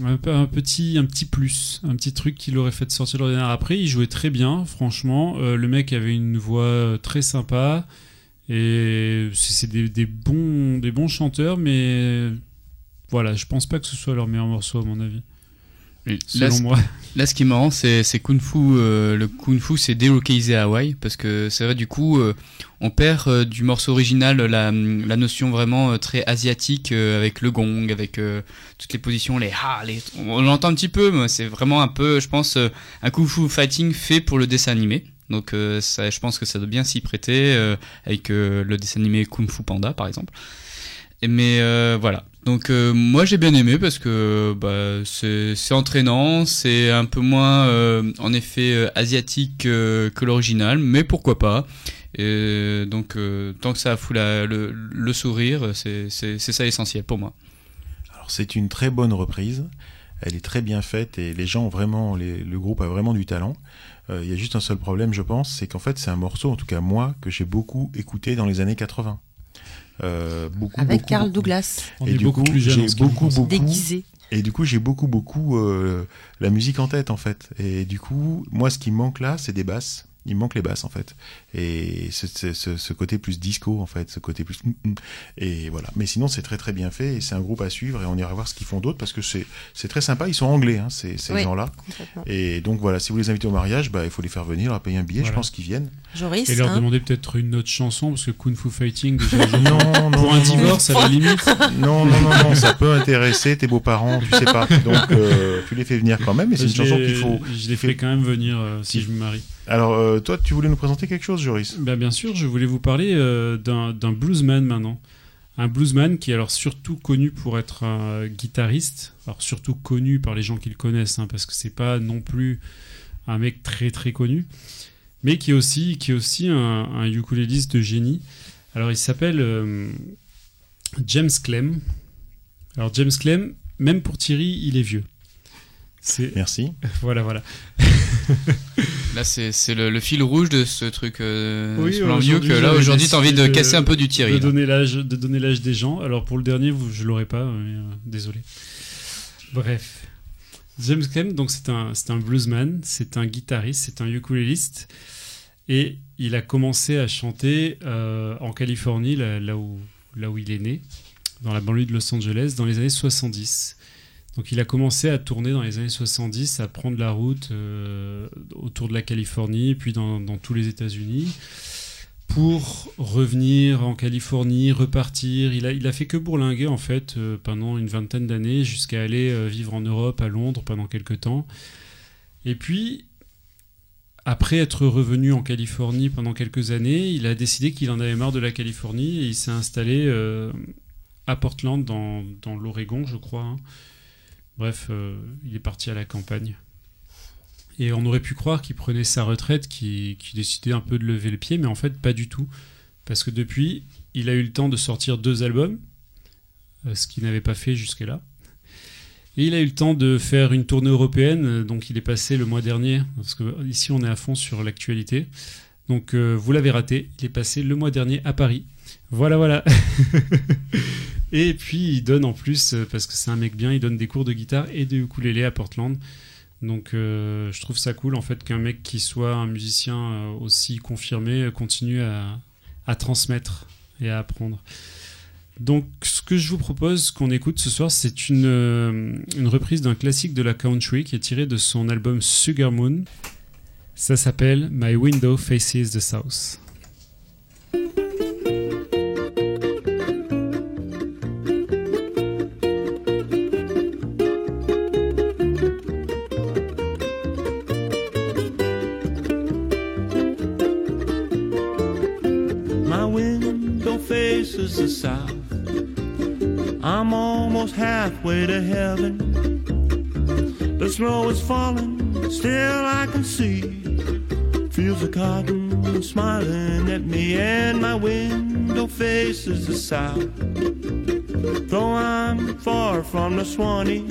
un, petit, un petit plus, un petit truc qui l'aurait fait sortir de l'ordinaire. Après, il jouait très bien, franchement. Euh, le mec avait une voix euh, très sympa et c'est des bons, des bons chanteurs, mais voilà, je pense pas que ce soit leur meilleur morceau à mon avis. Là, selon c- moi. [laughs] Là, ce qui est marrant, c'est c'est Kung Fu. euh, le Kung Fu, c'est délocalisé à Hawaï parce que c'est vrai, du coup, euh, on perd euh, du morceau original la, la notion vraiment euh, très asiatique euh, avec le gong, avec euh, toutes les positions, les ha, les. On l'entend un petit peu, mais c'est vraiment un peu, je pense, euh, un Kung Fu fighting fait pour le dessin animé. Donc, euh, ça, je pense que ça doit bien s'y prêter euh, avec euh, le dessin animé Kung Fu Panda, par exemple. Mais euh, voilà. Donc euh, moi j'ai bien aimé parce que bah, c'est entraînant, c'est un peu moins euh, en effet asiatique que l'original, mais pourquoi pas. Donc tant que ça fout le, sourire, c'est ça l'essentiel pour moi. Alors c'est une très bonne reprise. Elle est très bien faite et les gens ont vraiment, le groupe a vraiment du talent. Il y a juste un seul problème, je pense, c'est qu'en fait c'est un morceau, en tout cas moi, que j'ai beaucoup écouté dans les années 80. Euh, beaucoup, Avec beaucoup, Carl beaucoup. Douglas. On Et est du beaucoup coup, plus beaucoup, beaucoup, Déguisé. et du coup, j'ai beaucoup, beaucoup euh, la musique en tête, en fait. Et du coup, moi, ce qui me manque là, c'est des basses. Il me manque les basses, en fait. Et ce, ce- ce- ce côté plus disco, en fait, ce côté plus... Et voilà. Mais sinon, c'est très, très bien fait. Et c'est un groupe à suivre. Et on ira voir ce qu'ils font d'autres, parce que c'est c'est très sympa. Ils sont anglais, hein, ces, ces Oui, gens-là. Et donc, voilà, si vous les invitez au mariage, bah, il faut les faire venir, leur payer un billet. Voilà. Je pense qu'ils viennent. Joris, Et leur hein. demander peut-être une autre chanson, parce que Kung Fu Fighting, déjà, [laughs] je- Non, non, pour non, un non. divorce, à la limite. [laughs] Non, non, non, non, ça peut intéresser tes beaux-parents, tu sais pas. Donc, euh, tu les fais venir quand même. Et c'est une chanson qu'il faut... Je les ferai quand même venir euh, si je me marie. Alors, euh, toi, tu voulais nous présenter quelque chose, Ben, bien sûr, je voulais vous parler euh, d'un bluesman maintenant. Un bluesman qui est alors surtout connu pour être un guitariste. Alors surtout connu par les gens qui le connaissent, hein, parce que c'est pas non plus un mec très très connu, mais qui est aussi, qui est aussi un, un ukuléliste de génie. Alors il s'appelle euh, James Clem. Alors James Clem, même pour Thierry, il est vieux. C'est Merci. [laughs] voilà voilà. Là c'est c'est le, le fil rouge de ce truc euh, Oui, sur l'envieux que aujourd'hui, là aujourd'hui t'as envie de casser un peu du Thierry. De donner l'âge, de donner l'âge des gens. Alors pour le dernier, vous, je l'aurais pas, mais, euh, désolé. Bref, James Clem, donc c'est un, c'est un bluesman, c'est un guitariste, c'est un ukuléliste, et il a commencé à chanter euh, en Californie, là, là où, là où il est né, dans la banlieue de Los Angeles, dans les années 70. Donc il a commencé à tourner dans les années 70, à prendre la route euh, autour de la Californie, puis dans, tous les États-Unis, pour revenir en Californie, repartir. Il a, fait que bourlinguer en fait euh, pendant une vingtaine d'années, jusqu'à aller euh, vivre en Europe, à Londres pendant quelques temps. Et puis, après être revenu en Californie pendant quelques années, il a décidé qu'il en avait marre de la Californie et il s'est installé à Portland, dans, dans l'Oregon, je crois. hein. Bref, euh, il est parti à la campagne. Et on aurait pu croire qu'il prenait sa retraite, qu'il décidait un peu de lever le pied, mais en fait, pas du tout. Parce que depuis, il a eu le temps de sortir deux albums, euh, ce qu'il n'avait pas fait jusque-là. Et il a eu le temps de faire une tournée européenne, euh, donc il est passé le mois dernier, parce que ici on est à fond sur l'actualité. Donc vous l'avez raté, il est passé le mois dernier à Paris. Voilà, voilà. [laughs] et puis il donne en plus, euh, parce que c'est un mec bien, il donne des cours de guitare et de ukulélé à Portland. Donc euh, je trouve ça cool en fait qu'un mec qui soit un musicien euh, aussi confirmé continue à, transmettre et à apprendre. Donc ce que je vous propose qu'on écoute ce soir, c'est une reprise d'un classique de la country qui est tiré de son album Sugar Moon. Ça s'appelle My Window Faces the South. South. I'm almost halfway to heaven. The snow is falling, still I can see fields of cotton smiling at me, and my window faces the south. Though I'm far from the Swanee,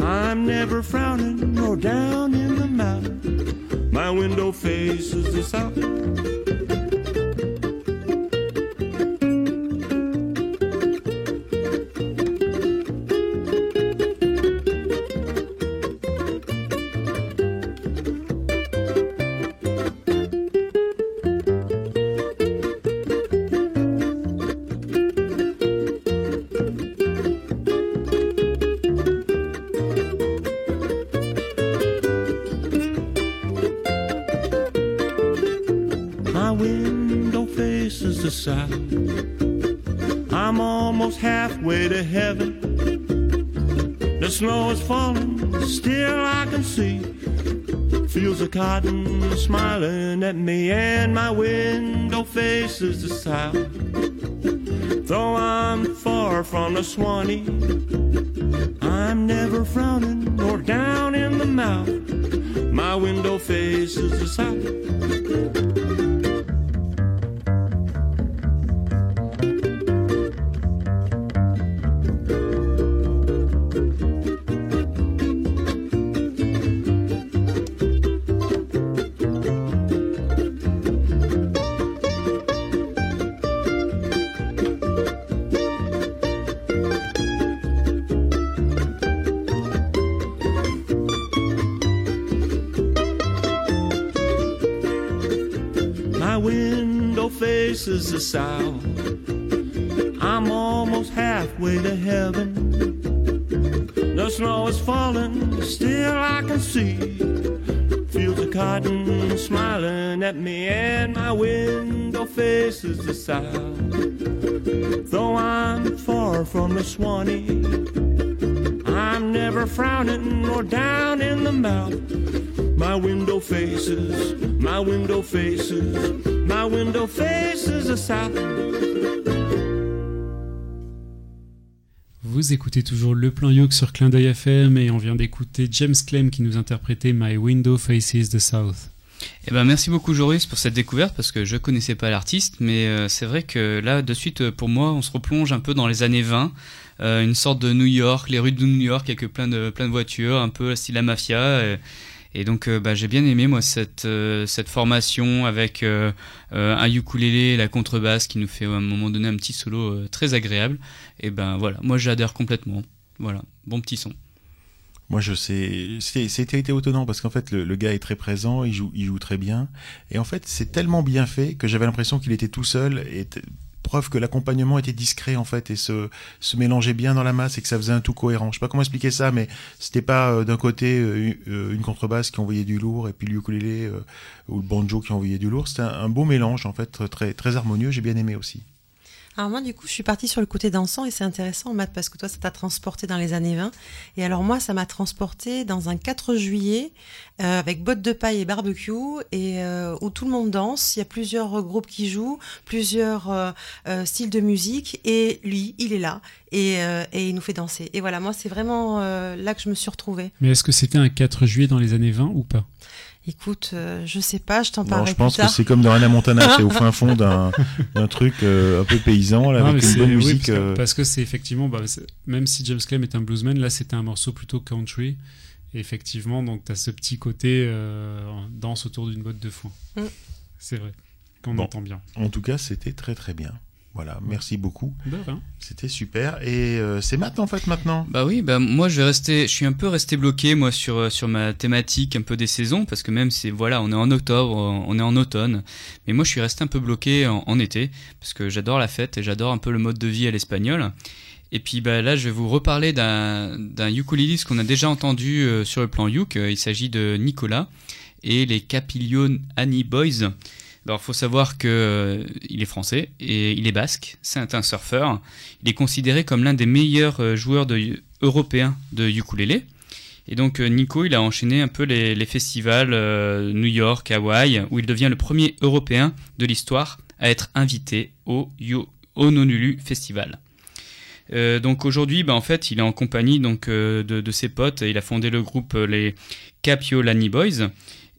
I'm never frowning nor down in the mouth. My window faces the south. Cotton smiling at me, and my window faces the south. Though I'm far from the Swanee, I'm never frowning nor down in the mouth. My window faces the south. Vous écoutez toujours le plan Yoke sur Clin d'œil FM et on vient d'écouter James Clem qui nous interprétait My Window Faces the South. Eh ben merci beaucoup Joris pour cette découverte parce que je connaissais pas l'artiste mais euh, c'est vrai que là de suite euh, pour moi on se replonge un peu dans les années 20 euh, une sorte de New York les rues de New York avec plein de plein de voitures un peu style la mafia et donc euh, bah, j'ai bien aimé moi cette euh, cette formation avec euh, un ukulélé la contrebasse qui nous fait à un moment donné un petit solo très agréable. Et ben voilà. Moi j'adhère complètement. Voilà. Bon petit son. Moi, je sais, c'était étonnant parce qu'en fait, le, gars est très présent, il joue, il joue très bien, et en fait, c'est tellement bien fait que j'avais l'impression qu'il était tout seul, et preuve que l'accompagnement était discret en fait et se, se mélangeait bien dans la masse et que ça faisait un tout cohérent. Je sais pas comment expliquer ça, mais c'était pas euh, d'un côté euh, euh, une contrebasse qui envoyait du lourd et puis le ukulélé ou le banjo qui envoyait du lourd. C'était un, un beau mélange en fait, très très harmonieux. J'ai bien aimé aussi. Alors moi, du coup, je suis partie sur le côté dansant et c'est intéressant, Matt, parce que toi, ça t'a transporté dans les années 20. Et alors moi, ça m'a transporté dans un 4 juillet euh, avec bottes de paille et barbecue et euh, où tout le monde danse. Il y a plusieurs euh, groupes qui jouent, plusieurs styles de musique et lui, il est là et, et il nous fait danser. Et voilà, moi, c'est vraiment là que je me suis retrouvée. Mais est-ce que c'était un 4 juillet dans les années 20 ou pas? Écoute, euh, je sais pas, je t'en parlerai je pense plus que c'est comme dans Anna Montana, c'est au fin fond [laughs] d'un truc euh, un peu paysan là, Non, avec mais une c'est- bonne oui, musique. parce que- euh, parce que c'est effectivement, bah, même si James Clem est un bluesman, là c'était un morceau plutôt country. Et effectivement, donc tu as ce petit côté euh, danse autour d'une botte de foin. Mm. C'est vrai, qu'on Bon. entend bien. En tout cas, c'était très très bien. Voilà, merci beaucoup. C'était super. Et euh, c'est Matt en fait maintenant? Bah oui, bah moi je vais rester, je suis un peu resté bloqué moi sur euh, sur ma thématique un peu des saisons parce que même si voilà on est en octobre, on est en automne, mais moi je suis resté un peu bloqué en, en été parce que j'adore la fête et j'adore un peu le mode de vie à l'espagnol. Et puis bah là je vais vous reparler d'un d'un ukuléliste qu'on a déjà entendu euh, sur le plan uk. Euh, Il s'agit de Nicolas et les Capillo Annie Boys. Alors, faut savoir que euh, est français et il est basque. C'est un surfeur. Il est considéré comme l'un des meilleurs euh, joueurs européens de ukulélé. Et donc, euh, Nico, il a enchaîné un peu les, festivals New York, Hawaï, où il devient le premier Européen de l'histoire à être invité au Honolulu Festival. Donc aujourd'hui, bah, en fait, il est en compagnie donc de, de ses potes. Il a fondé le groupe euh, les Capiolani Boys.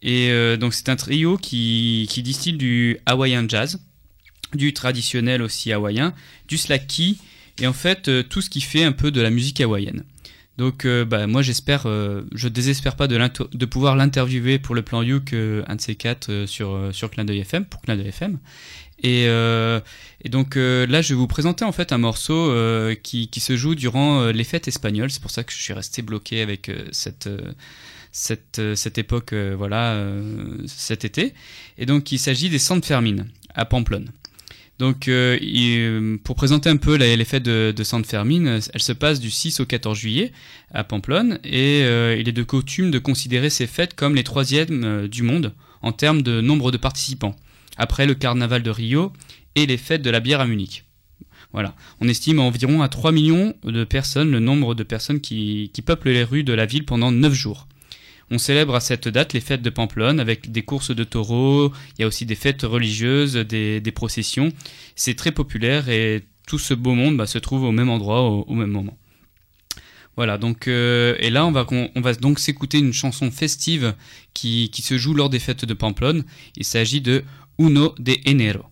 Et euh, donc c'est un trio qui, qui distille du hawaïen jazz, du traditionnel aussi hawaïen, du slacky et en fait euh, tout ce qui fait un peu de la musique hawaïenne. Donc euh, bah, moi j'espère, je désespère pas de, pouvoir l'interviewer pour le plan Youk, un de ces quatre sur, sur Clin d'œil FM, pour Clin d'œil FM. Et, et donc là, je vais vous présenter en fait un morceau qui, qui se joue durant les fêtes espagnoles. C'est pour ça que je suis resté bloqué avec cette, cette, euh, cette époque, euh, voilà, euh, cet été. Et donc, il s'agit des Santes Fermines à Pamplonne. Donc, pour présenter un peu les, fêtes de, de Sainte Fermine, elles se passent du 6 au 14 juillet à Pamplonne, et il est de coutume de considérer ces fêtes comme les troisièmes du monde en termes de nombre de participants, après le carnaval de Rio et les fêtes de la bière à Munich. Voilà. On estime environ à 3 millions de personnes le nombre de personnes qui, qui peuplent les rues de la ville pendant 9 jours. On célèbre à cette date les fêtes de Pamplonne avec des courses de taureaux, il y a aussi des fêtes religieuses, des, processions. C'est très populaire et tout ce beau monde bah, se trouve au même endroit au, même moment. Voilà, donc euh, et là on va on, on va donc s'écouter une chanson festive qui, qui se joue lors des fêtes de Pamplonne. Il s'agit de Uno de Enero.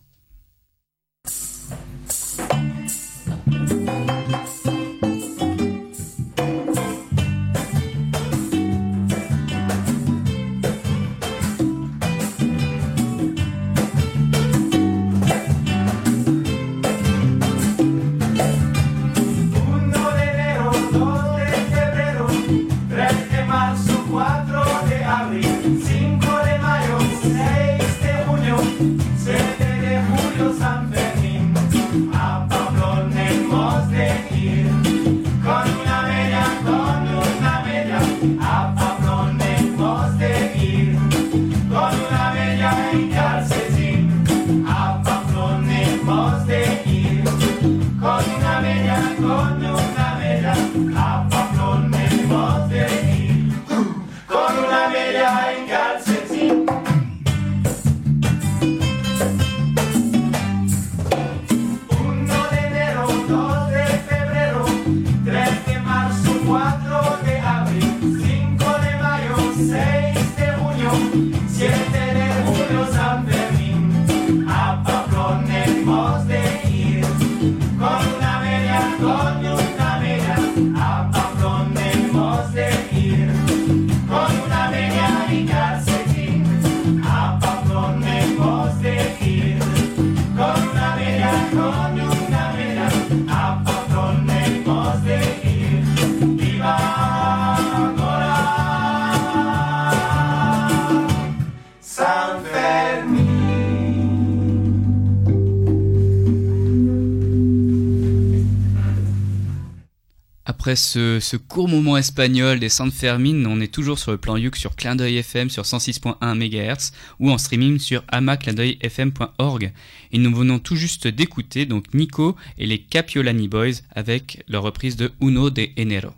Après ce, court moment espagnol des San Fermin, on est toujours sur le plan Yuk sur Clin d'œil FM sur 106.1 MHz ou en streaming sur amaclindeuilfm.org. Et nous venons tout juste d'écouter donc Nico et les Capiolani Boys avec leur reprise de Uno de Enero.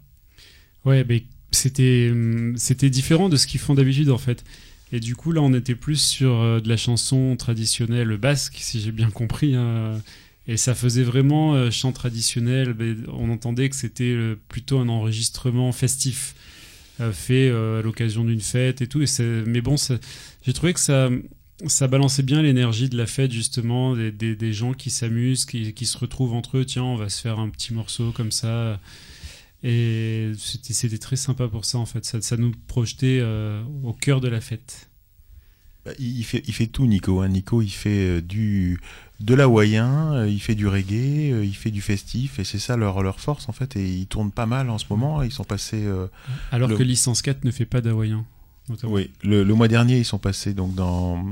Ouais, mais c'était c'était différent de ce qu'ils font d'habitude en fait. Et du coup là, on était plus sur euh, de la chanson traditionnelle basque, si j'ai bien compris. hein. Et ça faisait vraiment euh, chant traditionnel. on entendait que c'était euh, plutôt un enregistrement festif euh, fait euh, à l'occasion d'une fête et tout. Et mais bon, j'ai trouvé que ça ça balançait bien l'énergie de la fête justement des, des, gens qui s'amusent, qui, qui se retrouvent entre eux. Tiens, on va se faire un petit morceau comme ça. Et c'était très sympa pour ça en fait. Ça, ça nous projetait au cœur de la fête. Bah, Il fait, il fait tout, Nico. hein. Nico, il fait euh, du de l'hawaïen, euh, il fait du reggae, euh, il fait du festif, et c'est ça leur, leur force en fait. Et ils tournent pas mal en ce moment. Ils sont passés. euh, Alors le- que Licence 4 ne fait pas d'hawaïen. Oui, le, le mois dernier, ils sont passés donc dans,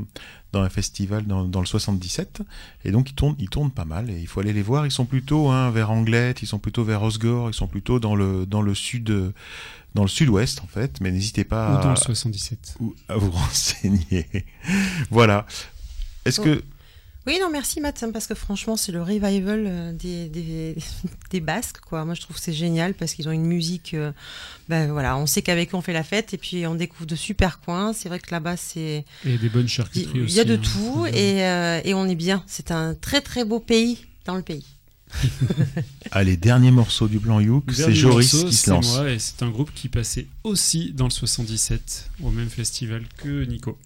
dans un festival dans, dans le 77, et donc ils tournent, ils tournent pas mal, et il faut aller les voir. Ils sont plutôt hein, vers Anglette, ils sont plutôt vers Osgore, ils sont plutôt dans le, dans le sud, dans le sud-ouest en fait, mais n'hésitez pas Ou dans à, le [laughs] 77. ou à vous renseigner. voilà. Est-ce que Oui, non, merci Matt, hein, parce que franchement, c'est le revival euh, des, des, [laughs] des Basques, quoi. Moi, je trouve que c'est génial parce qu'ils ont une musique. euh, ben voilà, on sait qu'avec eux, on fait la fête et puis on découvre de super coins. C'est vrai que là-bas, c'est. Et des bonnes Il charcuteries il aussi. y a de hein. tout [laughs] et, euh, et on est bien. C'est un très très beau pays dans le pays. [laughs] Allez, dernier morceau du plan Youk, c'est Joris morceau, qui se lance. moi, et c'est un groupe qui passait aussi dans le 77, au même festival que Nico.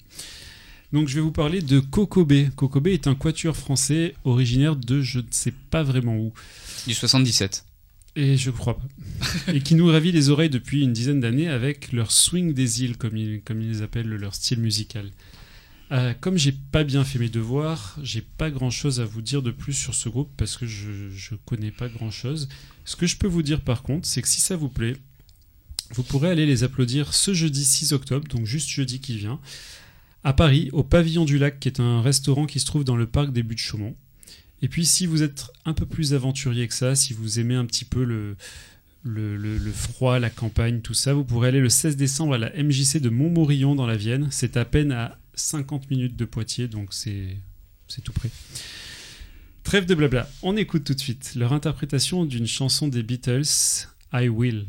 Donc je vais vous parler de Kokobé. Kokobé est un quatuor français originaire de je ne sais pas vraiment où. Du 77. Et je crois pas. et qui nous ravit les oreilles depuis une dizaine d'années avec leur swing des îles, comme ils, comme ils les appellent, leur style musical. Euh, comme j'ai pas bien fait mes devoirs, j'ai pas grand chose à vous dire de plus sur ce groupe parce que je, je connais pas grand chose. Ce que je peux vous dire par contre, c'est que si ça vous plaît, vous pourrez aller les applaudir ce jeudi 6 octobre, donc juste jeudi qui vient, à Paris, au Pavillon du Lac, qui est un restaurant qui se trouve dans le parc des Buttes Chaumont. Et puis si vous êtes un peu plus aventurier que ça, si vous aimez un petit peu le, le, froid, la campagne, tout ça, vous pourrez aller le 16 décembre à la MJC de Montmorillon dans la Vienne. C'est à peine à 50 minutes de Poitiers, donc c'est tout près. Trêve de blabla. On écoute tout de suite leur interprétation d'une chanson des Beatles, I Will.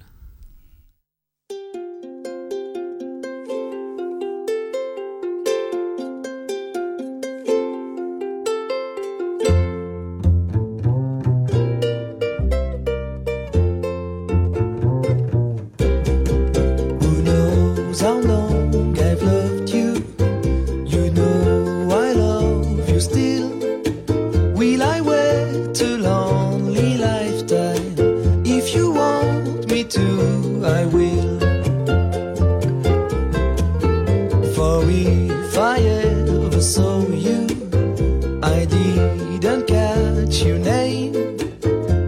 Saw you, I didn't catch your name,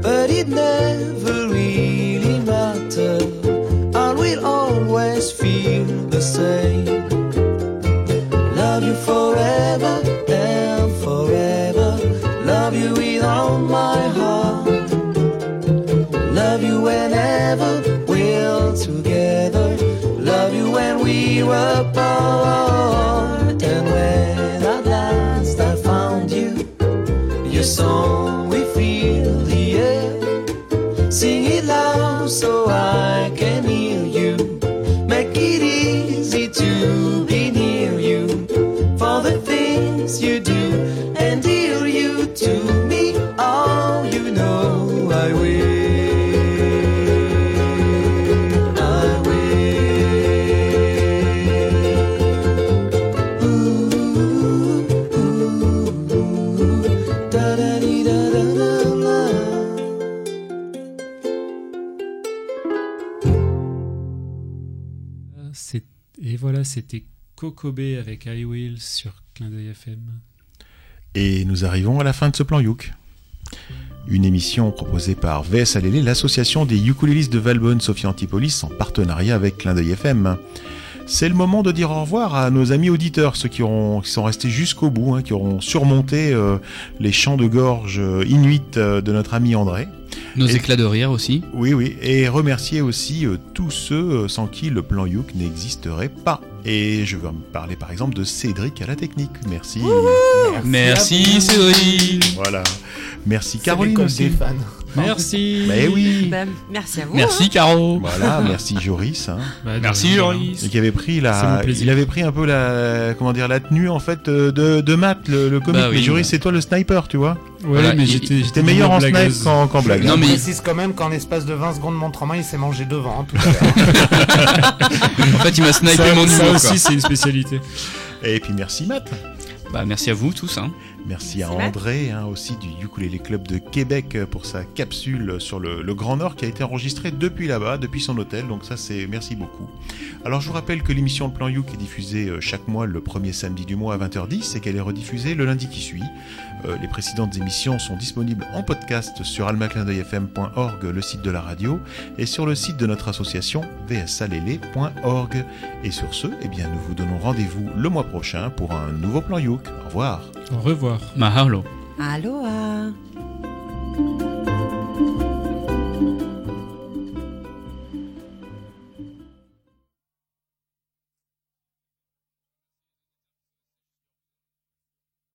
but it never really mattered. I will always feel the same. Love you forever and forever. Love you with all my heart. Love you whenever we're together. Love you when we were Kokobé avec I Will sur Clin d'œil FM. Et nous arrivons à la fin de ce plan Youk. Une émission proposée par VS Alélé, l'association des ukulélistes de Valbonne Sophie Antipolis en partenariat avec Clin d'œil FM. C'est le moment de dire au revoir à nos amis auditeurs, ceux qui, auront, qui sont restés jusqu'au bout, hein, qui auront surmonté euh, les chants de gorge euh, inuits euh, de notre ami André. Nos Et- éclats de rire aussi. Oui, oui, et remercier aussi euh, tous ceux sans qui le plan Youk n'existerait pas. Et je veux me parler par exemple de Cédric à la technique. Merci. Merci, Cédric. Voilà. Merci Caroline l'école aussi. des fans. Merci. Mais oui. Ben, merci à vous. Merci, hein. Caro. Voilà, merci Joris. hein. Bah, Merci. Joris. Et qui avait pris la, il avait pris un peu la, comment dire, la tenue en fait euh, de, de Matt, le, le comique. Bah oui, mais Joris, ouais. c'est toi le sniper, tu vois. Ouais, Voilà, mais il- j'étais meilleur en snipe qu'en blague. Non, Je mais- précise quand même qu'en l'espace de 20 secondes, montre en main, il s'est mangé devant hein, tout à l'heure. [laughs] En fait, il m'a snipé Ça, mon ça humour. aussi, c'est une spécialité. Et puis merci Matt. Bah, merci à vous tous. Hein. Merci à Merci. André, hein, aussi du Ukulele Club de Québec pour sa capsule sur le, le Grand Nord qui a été enregistrée depuis là-bas, depuis son hôtel. Donc ça, c'est merci beaucoup. Alors je vous rappelle que l'émission Le Plan Youk est diffusée euh, chaque mois le premier samedi du mois à 20h10 et qu'elle est rediffusée le lundi qui suit. Euh, les précédentes émissions sont disponibles en podcast sur almaclindeuilfm.org, le site de la radio, et sur le site de notre association vsalélé.org. Et sur ce, eh bien, nous vous donnons rendez-vous le mois prochain pour un nouveau Plan Youk. Au revoir. Au revoir. Mahalo. Aloha.